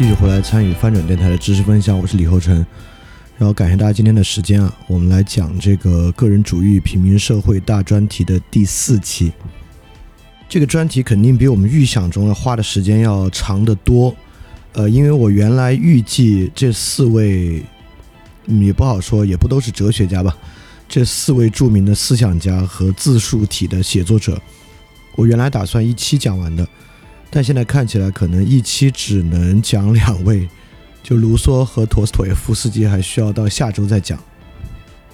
继续回来参与翻转电台的知识分享，我是李厚成。然后感谢大家今天的时间啊，我们来讲这个个人主义平民社会大专题的第四期。这个专题肯定比我们预想中的花的时间要长得多。呃，因为我原来预计这四位，也不好说，也不都是哲学家吧。这四位著名的思想家和自述体的写作者，我原来打算一期讲完的。但现在看起来，可能一期只能讲两位，就卢梭和陀思妥耶夫斯基还需要到下周再讲，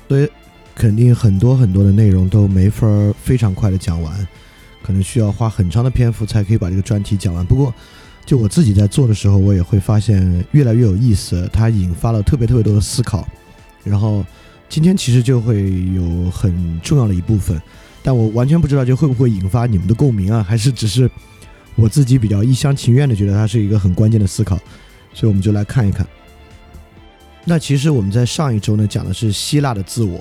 所以肯定很多很多的内容都没法儿非常快的讲完，可能需要花很长的篇幅才可以把这个专题讲完。不过，就我自己在做的时候，我也会发现越来越有意思，它引发了特别特别多的思考。然后今天其实就会有很重要的一部分，但我完全不知道就会不会引发你们的共鸣啊，还是只是。我自己比较一厢情愿的觉得它是一个很关键的思考，所以我们就来看一看。那其实我们在上一周呢讲的是希腊的自我，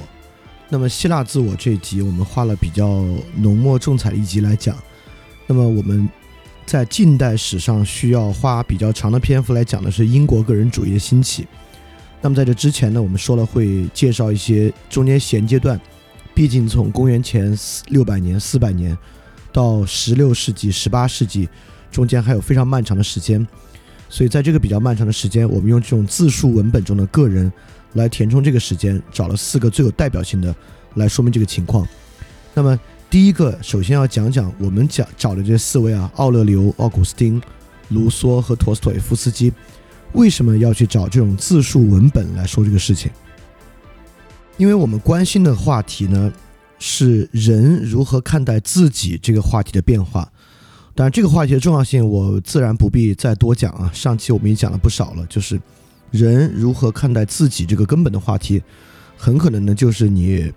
那么希腊自我这一集我们花了比较浓墨重彩的一集来讲。那么我们在近代史上需要花比较长的篇幅来讲的是英国个人主义的兴起。那么在这之前呢，我们说了会介绍一些中间衔接段，毕竟从公元前六百年、四百年。到十六世纪、十八世纪中间还有非常漫长的时间，所以在这个比较漫长的时间，我们用这种自述文本中的个人来填充这个时间，找了四个最有代表性的来说明这个情况。那么第一个，首先要讲讲我们讲找的这四位啊，奥勒留、奥古斯丁、卢梭和陀思妥耶夫斯基，为什么要去找这种自述文本来说这个事情？因为我们关心的话题呢。是人如何看待自己这个话题的变化，当然这个话题的重要性我自然不必再多讲啊。上期我们也讲了不少了，就是人如何看待自己这个根本的话题，很可能呢就是你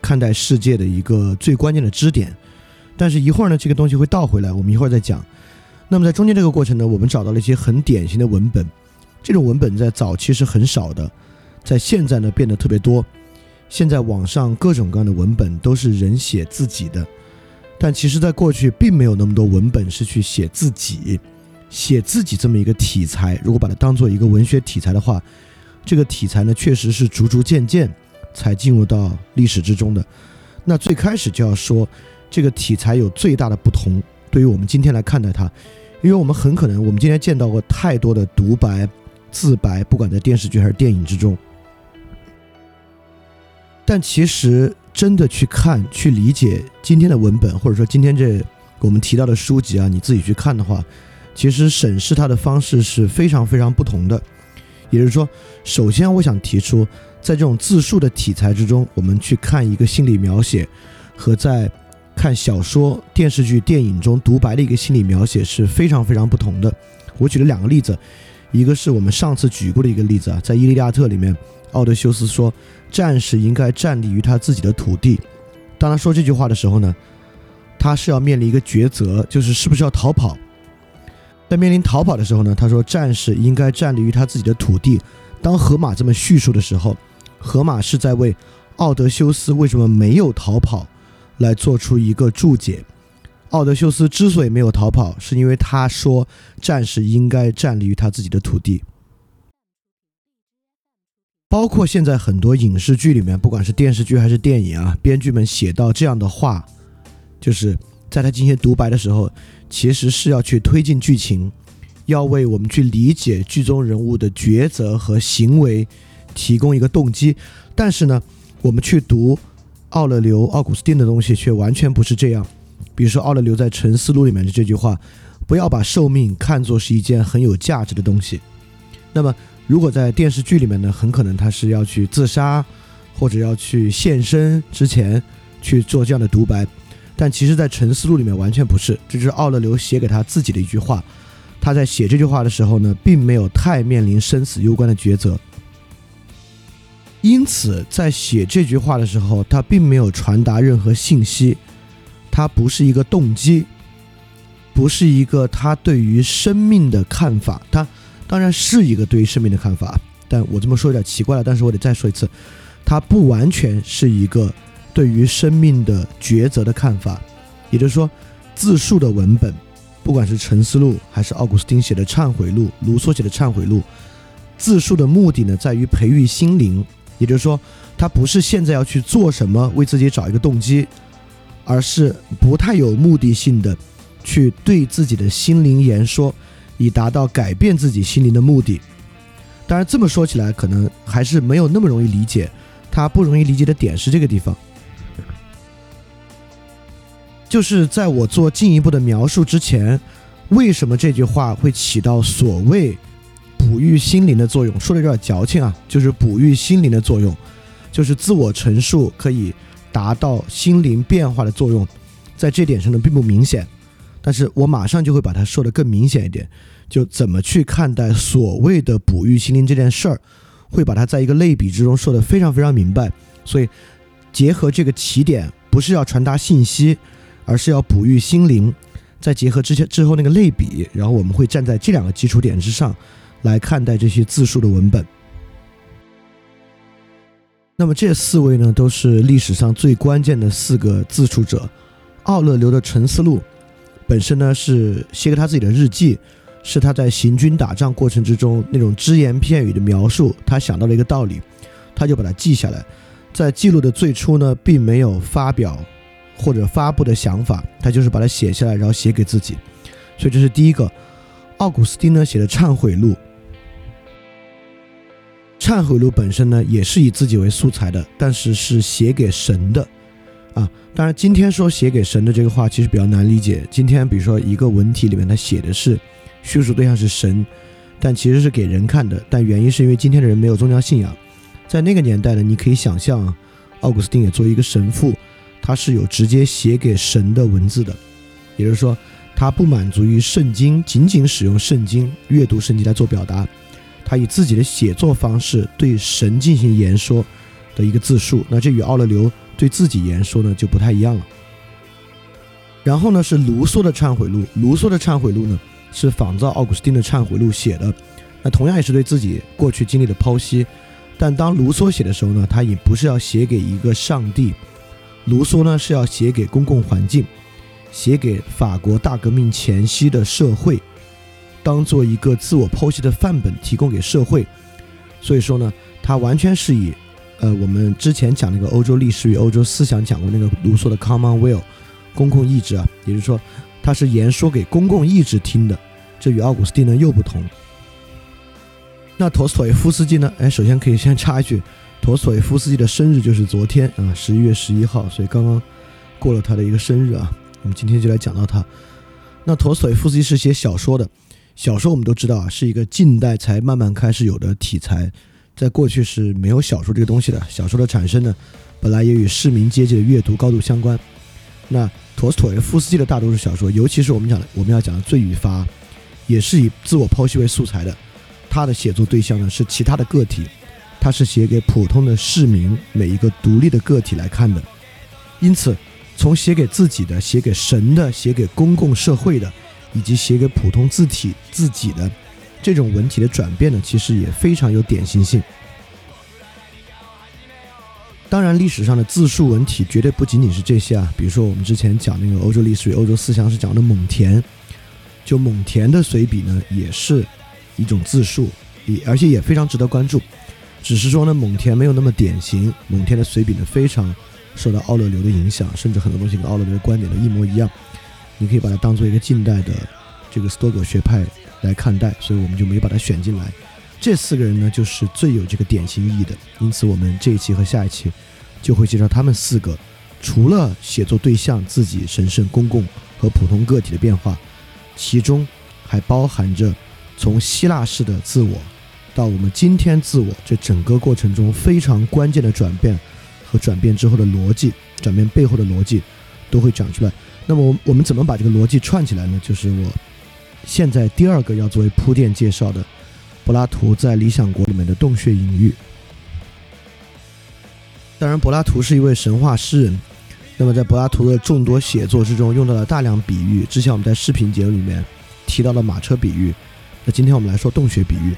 看待世界的一个最关键的支点。但是一会儿呢这个东西会倒回来，我们一会儿再讲。那么在中间这个过程呢，我们找到了一些很典型的文本，这种文本在早期是很少的，在现在呢变得特别多。现在网上各种各样的文本都是人写自己的，但其实，在过去并没有那么多文本是去写自己、写自己这么一个题材。如果把它当做一个文学题材的话，这个题材呢，确实是逐逐渐渐才进入到历史之中的。那最开始就要说，这个题材有最大的不同，对于我们今天来看待它，因为我们很可能我们今天见到过太多的独白、自白，不管在电视剧还是电影之中。但其实真的去看、去理解今天的文本，或者说今天这我们提到的书籍啊，你自己去看的话，其实审视它的方式是非常非常不同的。也就是说，首先我想提出，在这种自述的题材之中，我们去看一个心理描写，和在看小说、电视剧、电影中独白的一个心理描写是非常非常不同的。我举了两个例子，一个是我们上次举过的一个例子啊，在《伊利亚特》里面，奥德修斯说。战士应该站立于他自己的土地。当他说这句话的时候呢，他是要面临一个抉择，就是是不是要逃跑。在面临逃跑的时候呢，他说战士应该站立于他自己的土地。当荷马这么叙述的时候，荷马是在为奥德修斯为什么没有逃跑来做出一个注解。奥德修斯之所以没有逃跑，是因为他说战士应该站立于他自己的土地。包括现在很多影视剧里面，不管是电视剧还是电影啊，编剧们写到这样的话，就是在他进行独白的时候，其实是要去推进剧情，要为我们去理解剧中人物的抉择和行为提供一个动机。但是呢，我们去读奥勒留、奥古斯丁的东西，却完全不是这样。比如说奥勒留在《沉思录》里面的这句话：“不要把寿命看作是一件很有价值的东西。”那么。如果在电视剧里面呢，很可能他是要去自杀，或者要去献身之前去做这样的独白，但其实，在《沉思录》里面完全不是，这是奥勒留写给他自己的一句话。他在写这句话的时候呢，并没有太面临生死攸关的抉择，因此在写这句话的时候，他并没有传达任何信息，他不是一个动机，不是一个他对于生命的看法，他。当然是一个对于生命的看法，但我这么说有点奇怪了。但是我得再说一次，它不完全是一个对于生命的抉择的看法。也就是说，自述的文本，不管是《沉思录》还是奥古斯丁写的《忏悔录》、卢梭写的《忏悔录》，自述的目的呢，在于培育心灵。也就是说，他不是现在要去做什么，为自己找一个动机，而是不太有目的性的去对自己的心灵言说。以达到改变自己心灵的目的。当然，这么说起来，可能还是没有那么容易理解。它不容易理解的点是这个地方，就是在我做进一步的描述之前，为什么这句话会起到所谓哺育心灵的作用？说的有点矫情啊，就是哺育心灵的作用，就是自我陈述可以达到心灵变化的作用，在这点上呢，并不明显。但是我马上就会把它说的更明显一点，就怎么去看待所谓的哺育心灵这件事儿，会把它在一个类比之中说的非常非常明白。所以，结合这个起点，不是要传达信息，而是要哺育心灵。再结合之前之后那个类比，然后我们会站在这两个基础点之上，来看待这些自述的文本。那么这四位呢，都是历史上最关键的四个自述者，奥勒留的《沉思录》。本身呢是写给他自己的日记，是他在行军打仗过程之中那种只言片语的描述。他想到了一个道理，他就把它记下来。在记录的最初呢，并没有发表或者发布的想法，他就是把它写下来，然后写给自己。所以这是第一个。奥古斯丁呢写的《忏悔录》，《忏悔录》本身呢也是以自己为素材的，但是是写给神的。啊，当然，今天说写给神的这个话其实比较难理解。今天，比如说一个文体里面，它写的是叙述对象是神，但其实是给人看的。但原因是因为今天的人没有宗教信仰，在那个年代呢，你可以想象，奥古斯丁也作为一个神父，他是有直接写给神的文字的，也就是说，他不满足于圣经，仅仅使用圣经阅读圣经来做表达，他以自己的写作方式对神进行言说的一个自述。那这与奥勒留。对自己言说呢就不太一样了。然后呢是卢梭的忏悔录，卢梭的忏悔录呢是仿照奥古斯丁的忏悔录写的，那同样也是对自己过去经历的剖析。但当卢梭写的时候呢，他也不是要写给一个上帝，卢梭呢是要写给公共环境，写给法国大革命前夕的社会，当做一个自我剖析的范本提供给社会。所以说呢，他完全是以。呃，我们之前讲那个欧洲历史与欧洲思想讲过那个卢梭的 Common Will，公共意志啊，也就是说，他是言说给公共意志听的，这与奥古斯丁呢又不同。那陀思妥耶夫斯基呢？哎，首先可以先插一句，陀思妥耶夫斯基的生日就是昨天啊，十一月十一号，所以刚刚过了他的一个生日啊。我们今天就来讲到他。那陀思妥耶夫斯基是写小说的，小说我们都知道啊，是一个近代才慢慢开始有的题材。在过去是没有小说这个东西的。小说的产生呢，本来也与市民阶级的阅读高度相关。那陀思妥耶夫斯基的大多数小说，尤其是我们讲的我们要讲的《罪与罚》，也是以自我剖析为素材的。他的写作对象呢是其他的个体，他是写给普通的市民每一个独立的个体来看的。因此，从写给自己的、写给神的、写给公共社会的，以及写给普通字体自己的这种文体的转变呢，其实也非常有典型性。当然，历史上的自述文体绝对不仅仅是这些啊。比如说，我们之前讲那个欧洲历史与欧洲思想是讲的蒙恬，就蒙恬的随笔呢，也是一种自述，也而且也非常值得关注。只是说呢，蒙恬没有那么典型。蒙恬的随笔呢，非常受到奥勒留的影响，甚至很多东西跟奥勒留的观点呢一模一样。你可以把它当做一个近代的这个斯多葛学派来看待，所以我们就没把它选进来。这四个人呢，就是最有这个典型意义的。因此，我们这一期和下一期就会介绍他们四个。除了写作对象自己神圣、公共和普通个体的变化，其中还包含着从希腊式的自我到我们今天自我这整个过程中非常关键的转变和转变之后的逻辑，转变背后的逻辑都会讲出来。那么，我我们怎么把这个逻辑串起来呢？就是我现在第二个要作为铺垫介绍的。柏拉图在《理想国》里面的洞穴隐喻。当然，柏拉图是一位神话诗人。那么，在柏拉图的众多写作之中，用到了大量比喻。之前我们在视频节目里面提到了马车比喻。那今天我们来说洞穴比喻。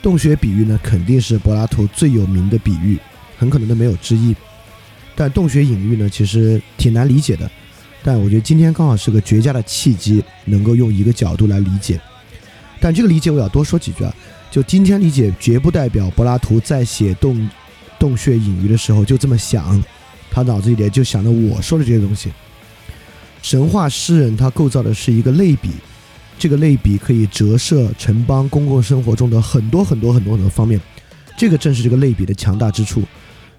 洞穴比喻呢，肯定是柏拉图最有名的比喻，很可能都没有之一。但洞穴隐喻呢，其实挺难理解的。但我觉得今天刚好是个绝佳的契机，能够用一个角度来理解。但这个理解我要多说几句啊，就今天理解绝不代表柏拉图在写洞洞穴隐喻的时候就这么想，他脑子里就想着我说的这些东西。神话诗人他构造的是一个类比，这个类比可以折射城邦公共生活中的很多很多很多很多方面，这个正是这个类比的强大之处。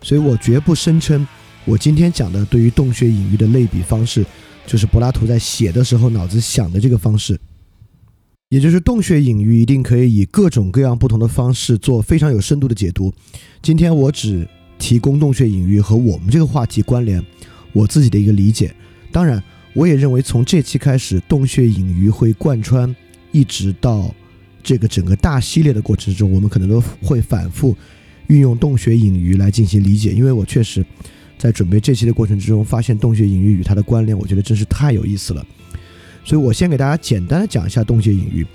所以我绝不声称我今天讲的对于洞穴隐喻的类比方式，就是柏拉图在写的时候脑子想的这个方式。也就是洞穴隐喻一定可以以各种各样不同的方式做非常有深度的解读。今天我只提供洞穴隐喻和我们这个话题关联，我自己的一个理解。当然，我也认为从这期开始，洞穴隐喻会贯穿，一直到这个整个大系列的过程中，我们可能都会反复运用洞穴隐喻来进行理解。因为我确实在准备这期的过程之中，发现洞穴隐喻与它的关联，我觉得真是太有意思了。所以我先给大家简单的讲一下洞穴隐喻，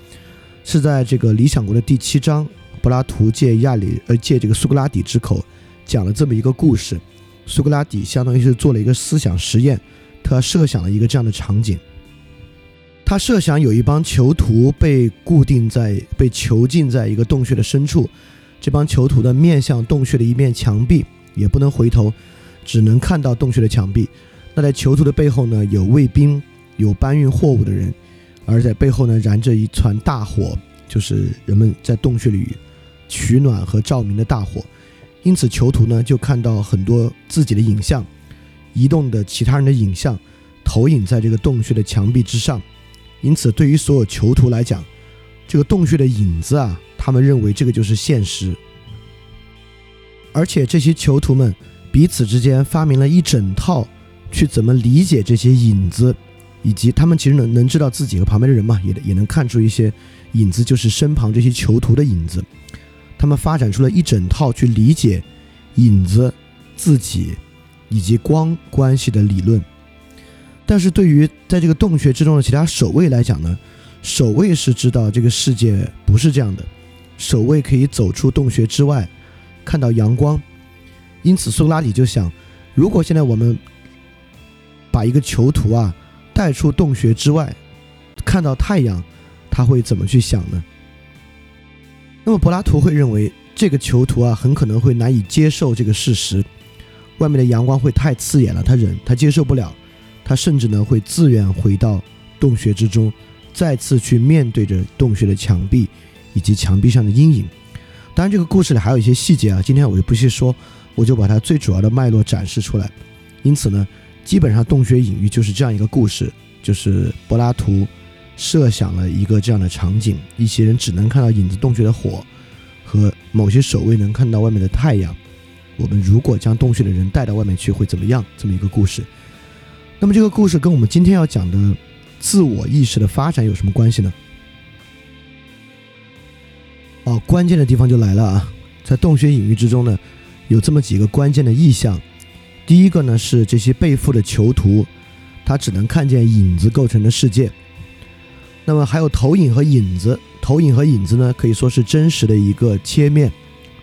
是在这个《理想国》的第七章，柏拉图借亚里呃借这个苏格拉底之口讲了这么一个故事。苏格拉底相当于是做了一个思想实验，他设想了一个这样的场景：他设想有一帮囚徒被固定在被囚禁在一个洞穴的深处，这帮囚徒的面向洞穴的一面墙壁，也不能回头，只能看到洞穴的墙壁。那在囚徒的背后呢，有卫兵。有搬运货物的人，而在背后呢燃着一团大火，就是人们在洞穴里取暖和照明的大火。因此，囚徒呢就看到很多自己的影像，移动的其他人的影像，投影在这个洞穴的墙壁之上。因此，对于所有囚徒来讲，这个洞穴的影子啊，他们认为这个就是现实。而且，这些囚徒们彼此之间发明了一整套去怎么理解这些影子。以及他们其实能能知道自己和旁边的人嘛，也也能看出一些影子，就是身旁这些囚徒的影子。他们发展出了一整套去理解影子、自己以及光关系的理论。但是对于在这个洞穴之中的其他守卫来讲呢，守卫是知道这个世界不是这样的，守卫可以走出洞穴之外，看到阳光。因此，苏格拉底就想，如果现在我们把一个囚徒啊。带出洞穴之外，看到太阳，他会怎么去想呢？那么柏拉图会认为，这个囚徒啊，很可能会难以接受这个事实，外面的阳光会太刺眼了，他忍，他接受不了，他甚至呢会自愿回到洞穴之中，再次去面对着洞穴的墙壁以及墙壁上的阴影。当然，这个故事里还有一些细节啊，今天我就不细说，我就把它最主要的脉络展示出来。因此呢。基本上，洞穴隐喻就是这样一个故事，就是柏拉图设想了一个这样的场景：一些人只能看到影子洞穴的火，和某些守卫能看到外面的太阳。我们如果将洞穴的人带到外面去，会怎么样？这么一个故事。那么，这个故事跟我们今天要讲的自我意识的发展有什么关系呢？哦，关键的地方就来了啊！在洞穴隐喻之中呢，有这么几个关键的意象。第一个呢是这些被缚的囚徒，他只能看见影子构成的世界。那么还有投影和影子，投影和影子呢可以说是真实的一个切面，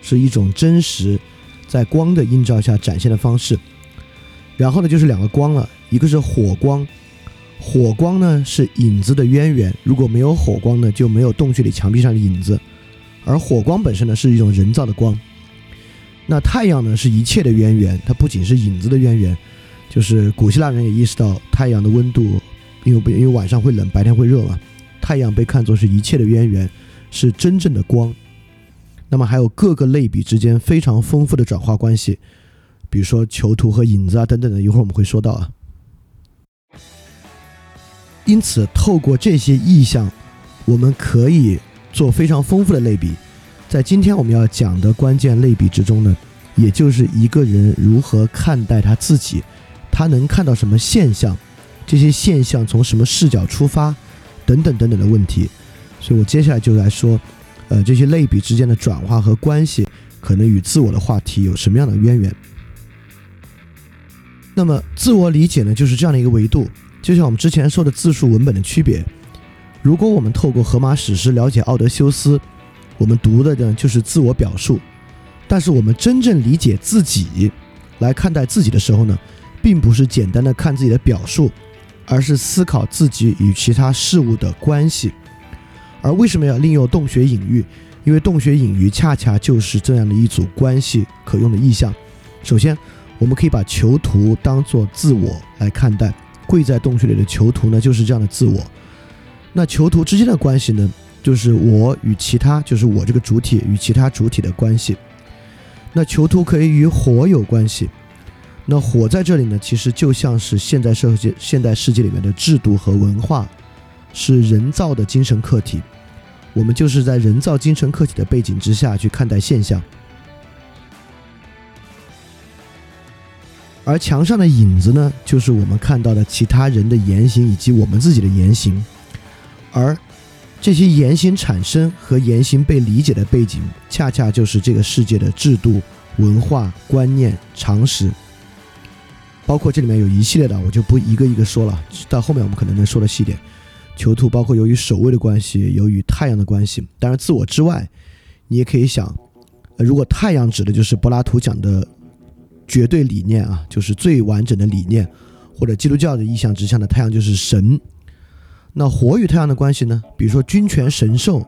是一种真实在光的映照下展现的方式。然后呢就是两个光了，一个是火光，火光呢是影子的渊源，如果没有火光呢就没有洞穴里墙壁上的影子，而火光本身呢是一种人造的光。那太阳呢是一切的渊源，它不仅是影子的渊源，就是古希腊人也意识到太阳的温度，因为不因为晚上会冷，白天会热嘛。太阳被看作是一切的渊源，是真正的光。那么还有各个类比之间非常丰富的转化关系，比如说囚徒和影子啊等等的，一会儿我们会说到啊。因此，透过这些意象，我们可以做非常丰富的类比。在今天我们要讲的关键类比之中呢，也就是一个人如何看待他自己，他能看到什么现象，这些现象从什么视角出发。等等等等的问题，所以我接下来就来说，呃，这些类比之间的转化和关系，可能与自我的话题有什么样的渊源？那么，自我理解呢，就是这样的一个维度，就像我们之前说的字数文本的区别。如果我们透过荷马史诗了解奥德修斯，我们读的呢就是自我表述；但是我们真正理解自己，来看待自己的时候呢，并不是简单的看自己的表述。而是思考自己与其他事物的关系，而为什么要利用洞穴隐喻？因为洞穴隐喻恰恰就是这样的一组关系可用的意象。首先，我们可以把囚徒当做自我来看待，跪在洞穴里的囚徒呢，就是这样的自我。那囚徒之间的关系呢，就是我与其他，就是我这个主体与其他主体的关系。那囚徒可以与火有关系。那火在这里呢，其实就像是现代社会、现代世界里面的制度和文化，是人造的精神客体。我们就是在人造精神客体的背景之下去看待现象。而墙上的影子呢，就是我们看到的其他人的言行以及我们自己的言行。而这些言行产生和言行被理解的背景，恰恰就是这个世界的制度、文化、观念、常识。包括这里面有一系列的，我就不一个一个说了。到后面我们可能能说的细点。囚徒包括由于守卫的关系，由于太阳的关系。当然，自我之外，你也可以想，如果太阳指的就是柏拉图讲的绝对理念啊，就是最完整的理念，或者基督教的意象之下的太阳就是神。那火与太阳的关系呢？比如说君权神授，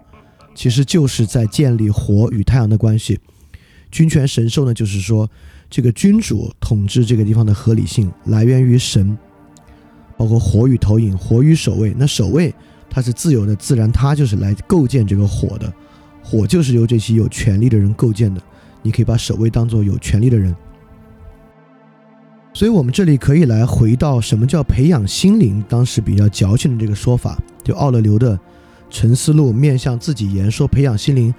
其实就是在建立火与太阳的关系。君权神授呢，就是说。这个君主统治这个地方的合理性来源于神，包括火与投影、火与守卫。那守卫它是自由的，自然它就是来构建这个火的，火就是由这些有权力的人构建的。你可以把守卫当做有权力的人。所以，我们这里可以来回到什么叫培养心灵，当时比较矫情的这个说法，就奥勒留的《沉思录》面向自己言说培养心灵，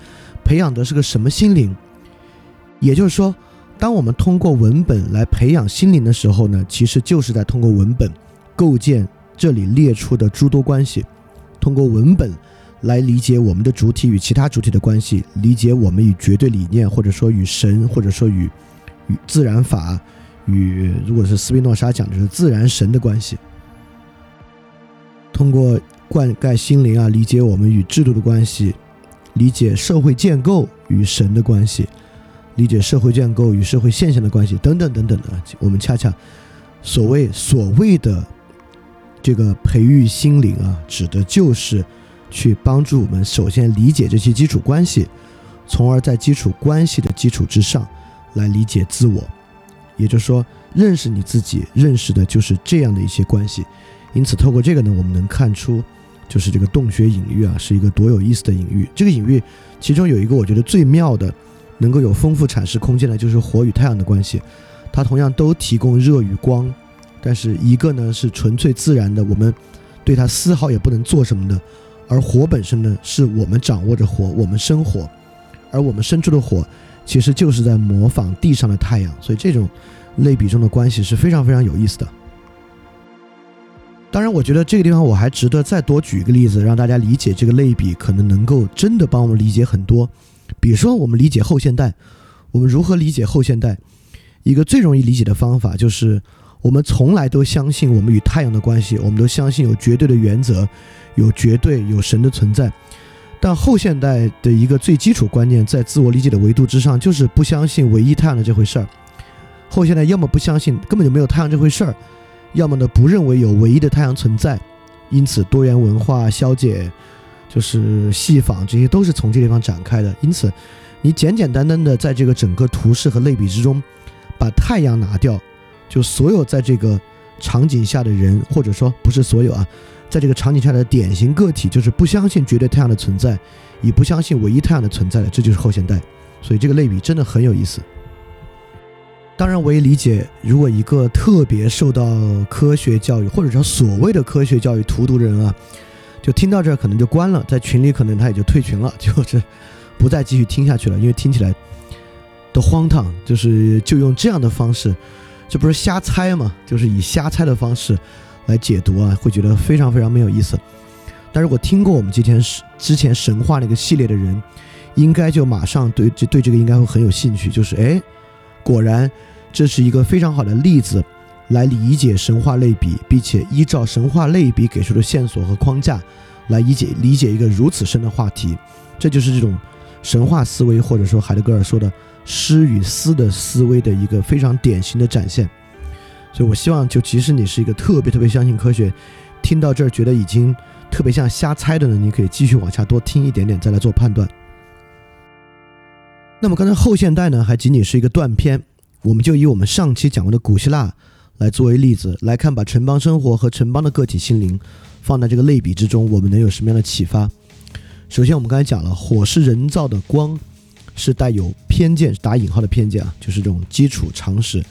培养的是个什么心灵？也就是说。当我们通过文本来培养心灵的时候呢，其实就是在通过文本构建这里列出的诸多关系，通过文本来理解我们的主体与其他主体的关系，理解我们与绝对理念，或者说与神，或者说与与自然法，与如果是斯宾诺莎讲的是自然神的关系，通过灌溉心灵啊，理解我们与制度的关系，理解社会建构与神的关系。理解社会建构与社会现象的关系等等等等的，我们恰恰所谓所谓的这个培育心灵啊，指的就是去帮助我们首先理解这些基础关系，从而在基础关系的基础之上来理解自我。也就是说，认识你自己，认识的就是这样的一些关系。因此，透过这个呢，我们能看出，就是这个洞穴隐喻啊，是一个多有意思的隐喻。这个隐喻其中有一个我觉得最妙的。能够有丰富阐释空间的，就是火与太阳的关系，它同样都提供热与光，但是一个呢是纯粹自然的，我们对它丝毫也不能做什么的，而火本身呢是我们掌握着火，我们生火，而我们生出的火其实就是在模仿地上的太阳，所以这种类比中的关系是非常非常有意思的。当然，我觉得这个地方我还值得再多举一个例子，让大家理解这个类比，可能能够真的帮我们理解很多。比如说，我们理解后现代，我们如何理解后现代？一个最容易理解的方法就是，我们从来都相信我们与太阳的关系，我们都相信有绝对的原则，有绝对有神的存在。但后现代的一个最基础观念，在自我理解的维度之上，就是不相信唯一太阳的这回事儿。后现代要么不相信根本就没有太阳这回事儿，要么呢不认为有唯一的太阳存在。因此，多元文化消解，就是戏仿，这些都是从这地方展开的。因此，你简简单单的在这个整个图示和类比之中，把太阳拿掉，就所有在这个场景下的人，或者说不是所有啊，在这个场景下的典型个体，就是不相信绝对太阳的存在，也不相信唯一太阳的存在的，这就是后现代。所以这个类比真的很有意思。当然，我也理解，如果一个特别受到科学教育，或者说所谓的科学教育荼毒的人啊，就听到这儿可能就关了，在群里可能他也就退群了，就是不再继续听下去了，因为听起来都荒唐，就是就用这样的方式，这不是瞎猜吗？就是以瞎猜的方式来解读啊，会觉得非常非常没有意思。但如果听过我们之前之前神话那个系列的人，应该就马上对这对这个应该会很有兴趣，就是哎。果然，这是一个非常好的例子，来理解神话类比，并且依照神话类比给出的线索和框架，来理解理解一个如此深的话题。这就是这种神话思维，或者说海德格尔说的诗与思的思维的一个非常典型的展现。所以我希望，就即使你是一个特别特别相信科学，听到这儿觉得已经特别像瞎猜的呢，你可以继续往下多听一点点，再来做判断。那么刚才后现代呢，还仅仅是一个断片，我们就以我们上期讲过的古希腊来作为例子来看，把城邦生活和城邦的个体心灵放在这个类比之中，我们能有什么样的启发？首先，我们刚才讲了，火是人造的光，是带有偏见（打引号的偏见啊），就是这种基础常识，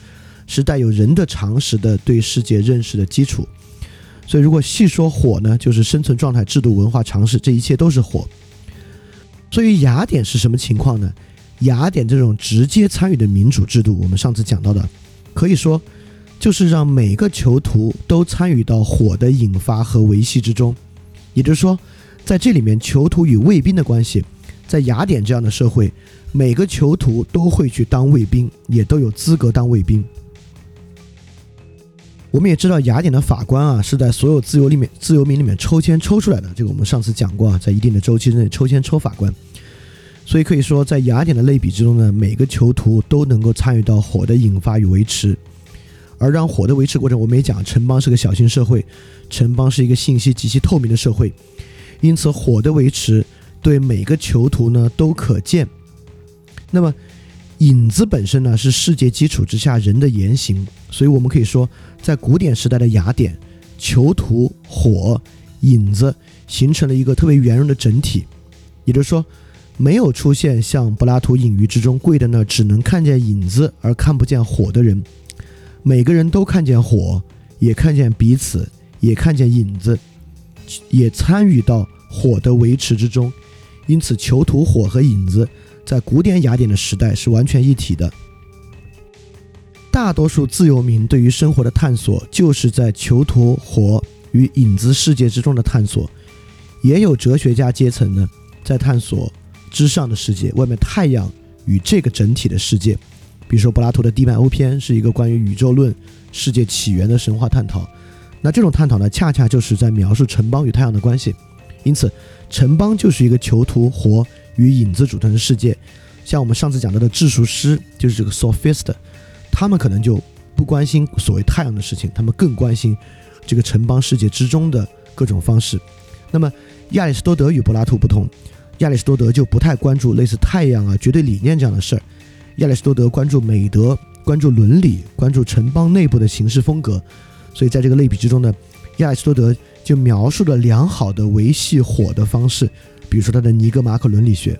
是带有人的常识的对世界认识的基础。所以，如果细说火呢，就是生存状态、制度、文化常识，这一切都是火。所以，雅典是什么情况呢？雅典这种直接参与的民主制度，我们上次讲到的，可以说就是让每个囚徒都参与到火的引发和维系之中。也就是说，在这里面，囚徒与卫兵的关系，在雅典这样的社会，每个囚徒都会去当卫兵，也都有资格当卫兵。我们也知道，雅典的法官啊，是在所有自由里面、自由民里面抽签抽出来的。这个我们上次讲过啊，在一定的周期之内抽签抽法官。所以可以说，在雅典的类比之中呢，每个囚徒都能够参与到火的引发与维持，而让火的维持过程，我们也讲，城邦是个小型社会，城邦是一个信息极其透明的社会，因此火的维持对每个囚徒呢都可见。那么，影子本身呢是世界基础之下人的言行，所以我们可以说，在古典时代的雅典，囚徒、火、影子形成了一个特别圆融的整体，也就是说。没有出现像柏拉图隐喻之中跪在那只能看见影子而看不见火的人，每个人都看见火，也看见彼此，也看见影子，也参与到火的维持之中。因此，囚徒、火和影子在古典雅典的时代是完全一体的。大多数自由民对于生活的探索，就是在囚徒、活与影子世界之中的探索。也有哲学家阶层呢，在探索。之上的世界，外面太阳与这个整体的世界，比如说柏拉图的《地脉欧篇》是一个关于宇宙论、世界起源的神话探讨。那这种探讨呢，恰恰就是在描述城邦与太阳的关系。因此，城邦就是一个囚徒、活与影子组成的世界。像我们上次讲到的治术师，就是这个 sophist，他们可能就不关心所谓太阳的事情，他们更关心这个城邦世界之中的各种方式。那么，亚里士多德与柏拉图不同。亚里士多德就不太关注类似太阳啊、绝对理念这样的事儿。亚里士多德关注美德、关注伦理、关注城邦内部的行事风格。所以在这个类比之中呢，亚里士多德就描述了良好的维系火的方式，比如说他的尼格马可伦理学。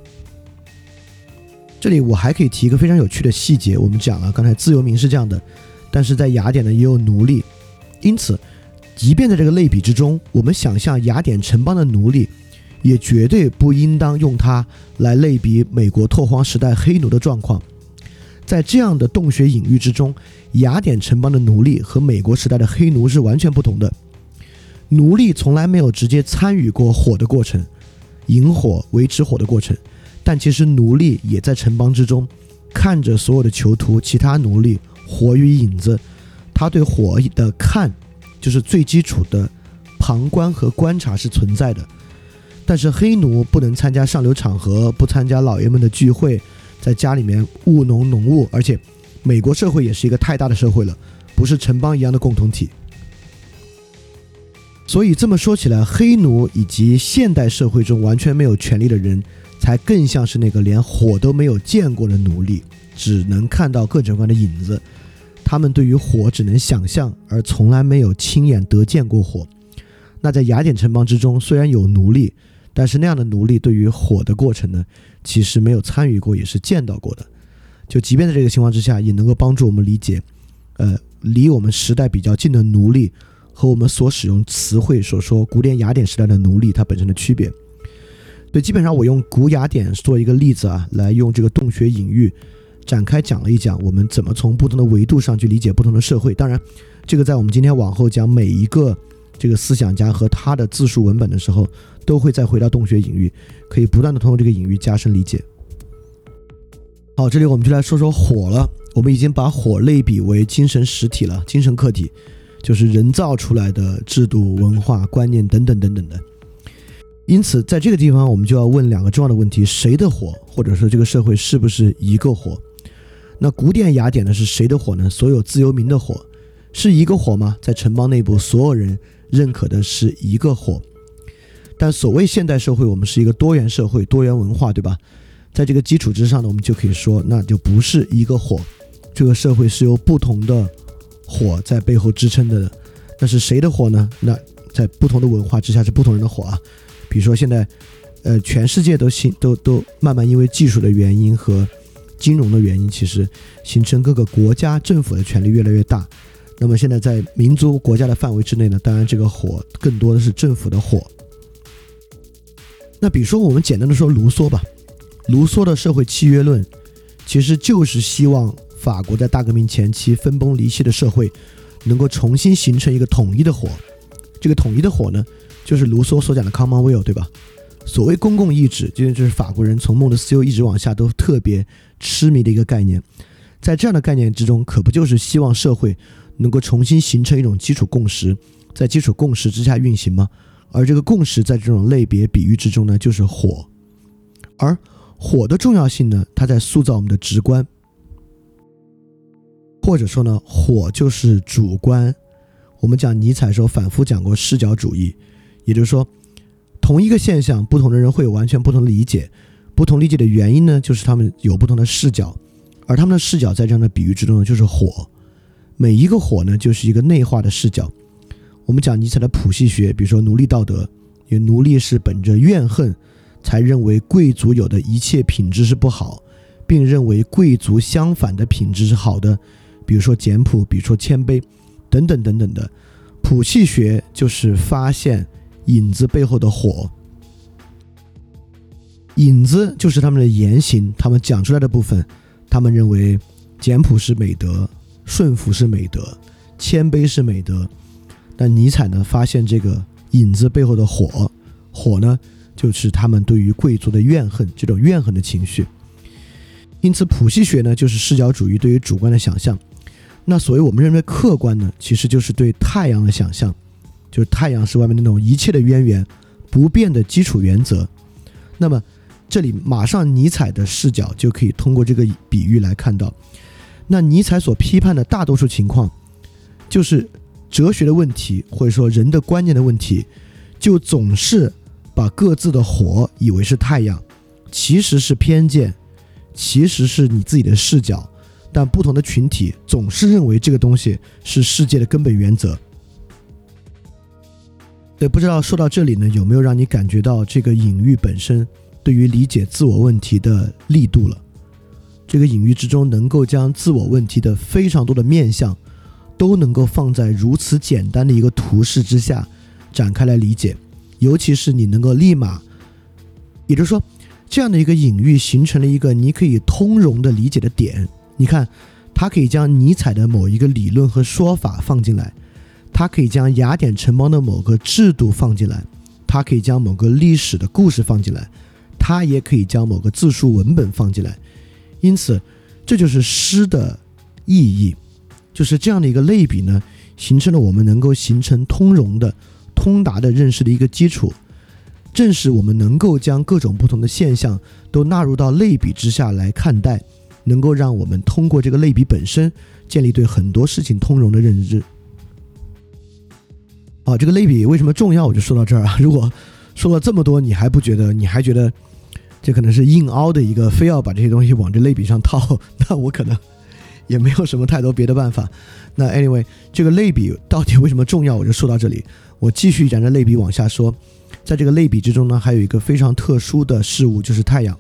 这里我还可以提一个非常有趣的细节，我们讲了刚才自由民是这样的，但是在雅典呢也有奴隶，因此，即便在这个类比之中，我们想象雅典城邦的奴隶。也绝对不应当用它来类比美国拓荒时代黑奴的状况。在这样的洞穴隐喻之中，雅典城邦的奴隶和美国时代的黑奴是完全不同的。奴隶从来没有直接参与过火的过程，引火、维持火的过程，但其实奴隶也在城邦之中，看着所有的囚徒、其他奴隶、火与影子，他对火的看就是最基础的旁观和观察是存在的。但是黑奴不能参加上流场合，不参加老爷们的聚会，在家里面务农农务，而且美国社会也是一个太大的社会了，不是城邦一样的共同体。所以这么说起来，黑奴以及现代社会中完全没有权利的人，才更像是那个连火都没有见过的奴隶，只能看到各种各样的影子。他们对于火只能想象，而从来没有亲眼得见过火。那在雅典城邦之中，虽然有奴隶，但是那样的奴隶对于火的过程呢，其实没有参与过，也是见到过的。就即便在这个情况之下，也能够帮助我们理解，呃，离我们时代比较近的奴隶。和我们所使用词汇所说古典雅典时代的奴隶，它本身的区别。对，基本上我用古雅典做一个例子啊，来用这个洞穴隐喻展开讲了一讲，我们怎么从不同的维度上去理解不同的社会。当然，这个在我们今天往后讲每一个这个思想家和他的自述文本的时候，都会再回到洞穴隐喻，可以不断的通过这个隐喻加深理解。好，这里我们就来说说火了。我们已经把火类比为精神实体了，精神客体。就是人造出来的制度、文化、观念等等等等的。因此，在这个地方，我们就要问两个重要的问题：谁的火，或者说这个社会是不是一个火？那古典雅典呢？是谁的火呢？所有自由民的火是一个火吗？在城邦内部，所有人认可的是一个火。但所谓现代社会，我们是一个多元社会、多元文化，对吧？在这个基础之上呢，我们就可以说，那就不是一个火，这个社会是由不同的。火在背后支撑的，那是谁的火呢？那在不同的文化之下是不同人的火啊。比如说现在，呃，全世界都形都都慢慢因为技术的原因和金融的原因，其实形成各个国家政府的权力越来越大。那么现在在民族国家的范围之内呢，当然这个火更多的是政府的火。那比如说我们简单的说卢梭吧，卢梭的社会契约论其实就是希望。法国在大革命前期分崩离析的社会，能够重新形成一个统一的火。这个统一的火呢，就是卢梭所讲的 Commonweal，对吧？所谓公共意志，就就是法国人从孟德斯鸠一直往下都特别痴迷的一个概念。在这样的概念之中，可不就是希望社会能够重新形成一种基础共识，在基础共识之下运行吗？而这个共识在这种类别比喻之中呢，就是火。而火的重要性呢，它在塑造我们的直观。或者说呢，火就是主观。我们讲尼采时候反复讲过视角主义，也就是说，同一个现象，不同的人会有完全不同的理解。不同理解的原因呢，就是他们有不同的视角，而他们的视角在这样的比喻之中呢，就是火。每一个火呢，就是一个内化的视角。我们讲尼采的谱系学，比如说奴隶道德，因为奴隶是本着怨恨，才认为贵族有的一切品质是不好，并认为贵族相反的品质是好的。比如说简朴，比如说谦卑，等等等等的，谱系学就是发现影子背后的火，影子就是他们的言行，他们讲出来的部分，他们认为简朴是美德，顺服是美德，谦卑是美德。但尼采呢，发现这个影子背后的火，火呢，就是他们对于贵族的怨恨，这种怨恨的情绪。因此，谱系学呢，就是视角主义对于主观的想象。那所谓我们认为客观呢，其实就是对太阳的想象，就是太阳是外面那种一切的渊源，不变的基础原则。那么这里马上尼采的视角就可以通过这个比喻来看到，那尼采所批判的大多数情况，就是哲学的问题或者说人的观念的问题，就总是把各自的火以为是太阳，其实是偏见，其实是你自己的视角。但不同的群体总是认为这个东西是世界的根本原则。对，不知道说到这里呢，有没有让你感觉到这个隐喻本身对于理解自我问题的力度了？这个隐喻之中能够将自我问题的非常多的面相，都能够放在如此简单的一个图示之下展开来理解，尤其是你能够立马，也就是说，这样的一个隐喻形成了一个你可以通融的理解的点。你看，它可以将尼采的某一个理论和说法放进来，他可以将雅典城邦的某个制度放进来，他可以将某个历史的故事放进来，他也可以将某个自述文本放进来。因此，这就是诗的意义。就是这样的一个类比呢，形成了我们能够形成通融的、通达的认识的一个基础。正是我们能够将各种不同的现象都纳入到类比之下来看待，能够让我们通过这个类比本身建立对很多事情通融的认知。啊，这个类比为什么重要？我就说到这儿啊。如果说了这么多，你还不觉得？你还觉得这可能是硬凹的一个，非要把这些东西往这类比上套？那我可能也没有什么太多别的办法。那 anyway，这个类比到底为什么重要？我就说到这里。我继续沿着类比往下说。在这个类比之中呢，还有一个非常特殊的事物，就是太阳。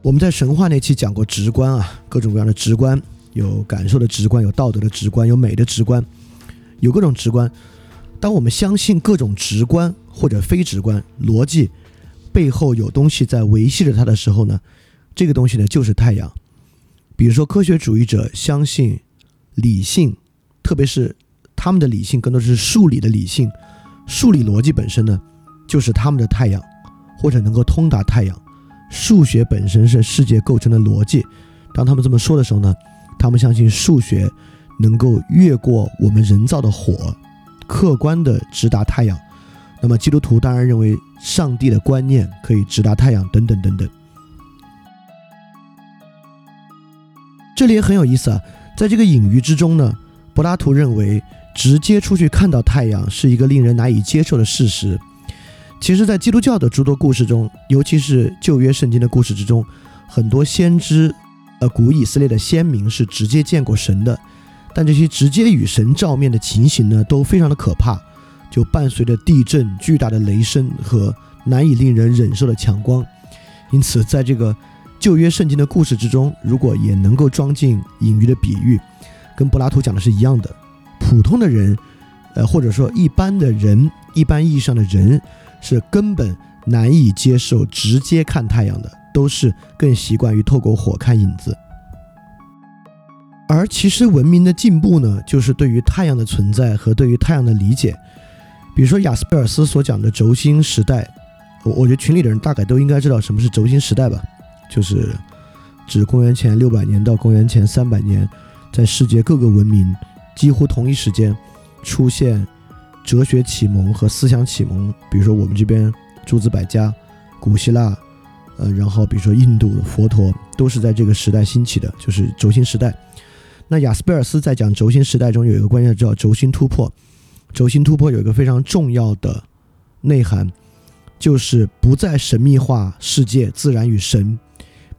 我们在神话那期讲过直观啊，各种各样的直观，有感受的直观，有道德的直观，有美的直观，有各种直观。当我们相信各种直观或者非直观逻辑背后有东西在维系着它的时候呢，这个东西呢就是太阳。比如说，科学主义者相信理性，特别是他们的理性更多是数理的理性。数理逻辑本身呢，就是他们的太阳，或者能够通达太阳。数学本身是世界构成的逻辑。当他们这么说的时候呢，他们相信数学能够越过我们人造的火，客观的直达太阳。那么基督徒当然认为上帝的观念可以直达太阳，等等等等。这里也很有意思啊，在这个隐喻之中呢，柏拉图认为。直接出去看到太阳是一个令人难以接受的事实。其实，在基督教的诸多故事中，尤其是旧约圣经的故事之中，很多先知，呃，古以色列的先民是直接见过神的。但这些直接与神照面的情形呢，都非常的可怕，就伴随着地震、巨大的雷声和难以令人忍受的强光。因此，在这个旧约圣经的故事之中，如果也能够装进隐喻的比喻，跟柏拉图讲的是一样的。普通的人，呃，或者说一般的人，一般意义上的人，是根本难以接受直接看太阳的，都是更习惯于透过火看影子。而其实文明的进步呢，就是对于太阳的存在和对于太阳的理解。比如说雅斯贝尔斯所讲的轴心时代，我我觉得群里的人大概都应该知道什么是轴心时代吧，就是指公元前六百年到公元前三百年，在世界各个文明。几乎同一时间出现哲学启蒙和思想启蒙，比如说我们这边诸子百家、古希腊，呃，然后比如说印度佛陀，都是在这个时代兴起的，就是轴心时代。那雅斯贝尔斯在讲轴心时代中有一个关键叫轴心突破。轴心突破有一个非常重要的内涵，就是不再神秘化世界、自然与神，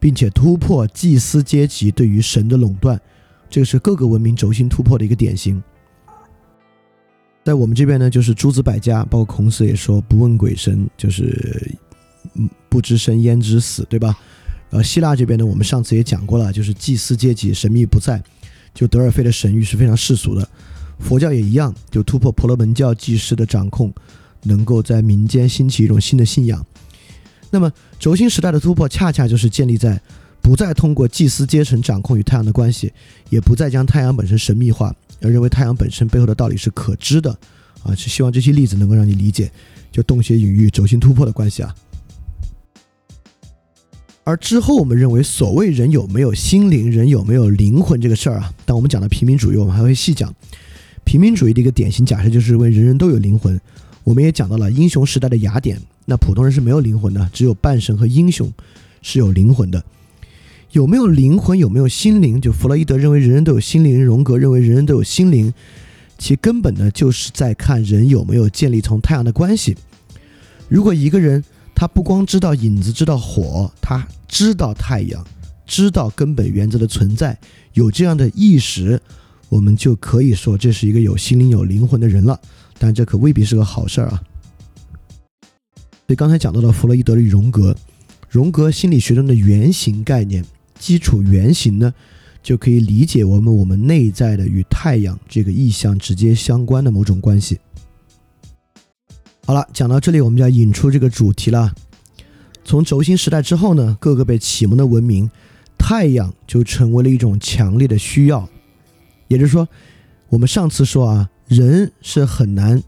并且突破祭司阶级对于神的垄断。这个是各个文明轴心突破的一个典型。在我们这边呢，就是诸子百家，包括孔子也说不问鬼神，就是嗯不知生焉知死，对吧？呃，希腊这边呢，我们上次也讲过了，就是祭司阶级神秘不在，就德尔菲的神谕是非常世俗的。佛教也一样，就突破婆罗门教祭师的掌控，能够在民间兴起一种新的信仰。那么轴心时代的突破，恰恰就是建立在。不再通过祭司阶层掌控与太阳的关系，也不再将太阳本身神秘化，而认为太阳本身背后的道理是可知的，啊，是希望这些例子能够让你理解，就洞穴隐喻、轴心突破的关系啊。而之后我们认为，所谓人有没有心灵、人有没有灵魂这个事儿啊，但我们讲到平民主义，我们还会细讲。平民主义的一个典型假设就是为人人都有灵魂。我们也讲到了英雄时代的雅典，那普通人是没有灵魂的，只有半神和英雄是有灵魂的。有没有灵魂？有没有心灵？就弗洛伊德认为人人都有心灵，荣格认为人人都有心灵，其根本呢就是在看人有没有建立从太阳的关系。如果一个人他不光知道影子，知道火，他知道太阳，知道根本原则的存在，有这样的意识，我们就可以说这是一个有心灵、有灵魂的人了。但这可未必是个好事儿啊。所以刚才讲到了弗洛伊德与荣格，荣格心理学中的原型概念。基础原型呢，就可以理解我们我们内在的与太阳这个意象直接相关的某种关系。好了，讲到这里，我们就要引出这个主题了。从轴心时代之后呢，各个被启蒙的文明，太阳就成为了一种强烈的需要。也就是说，我们上次说啊，人是很难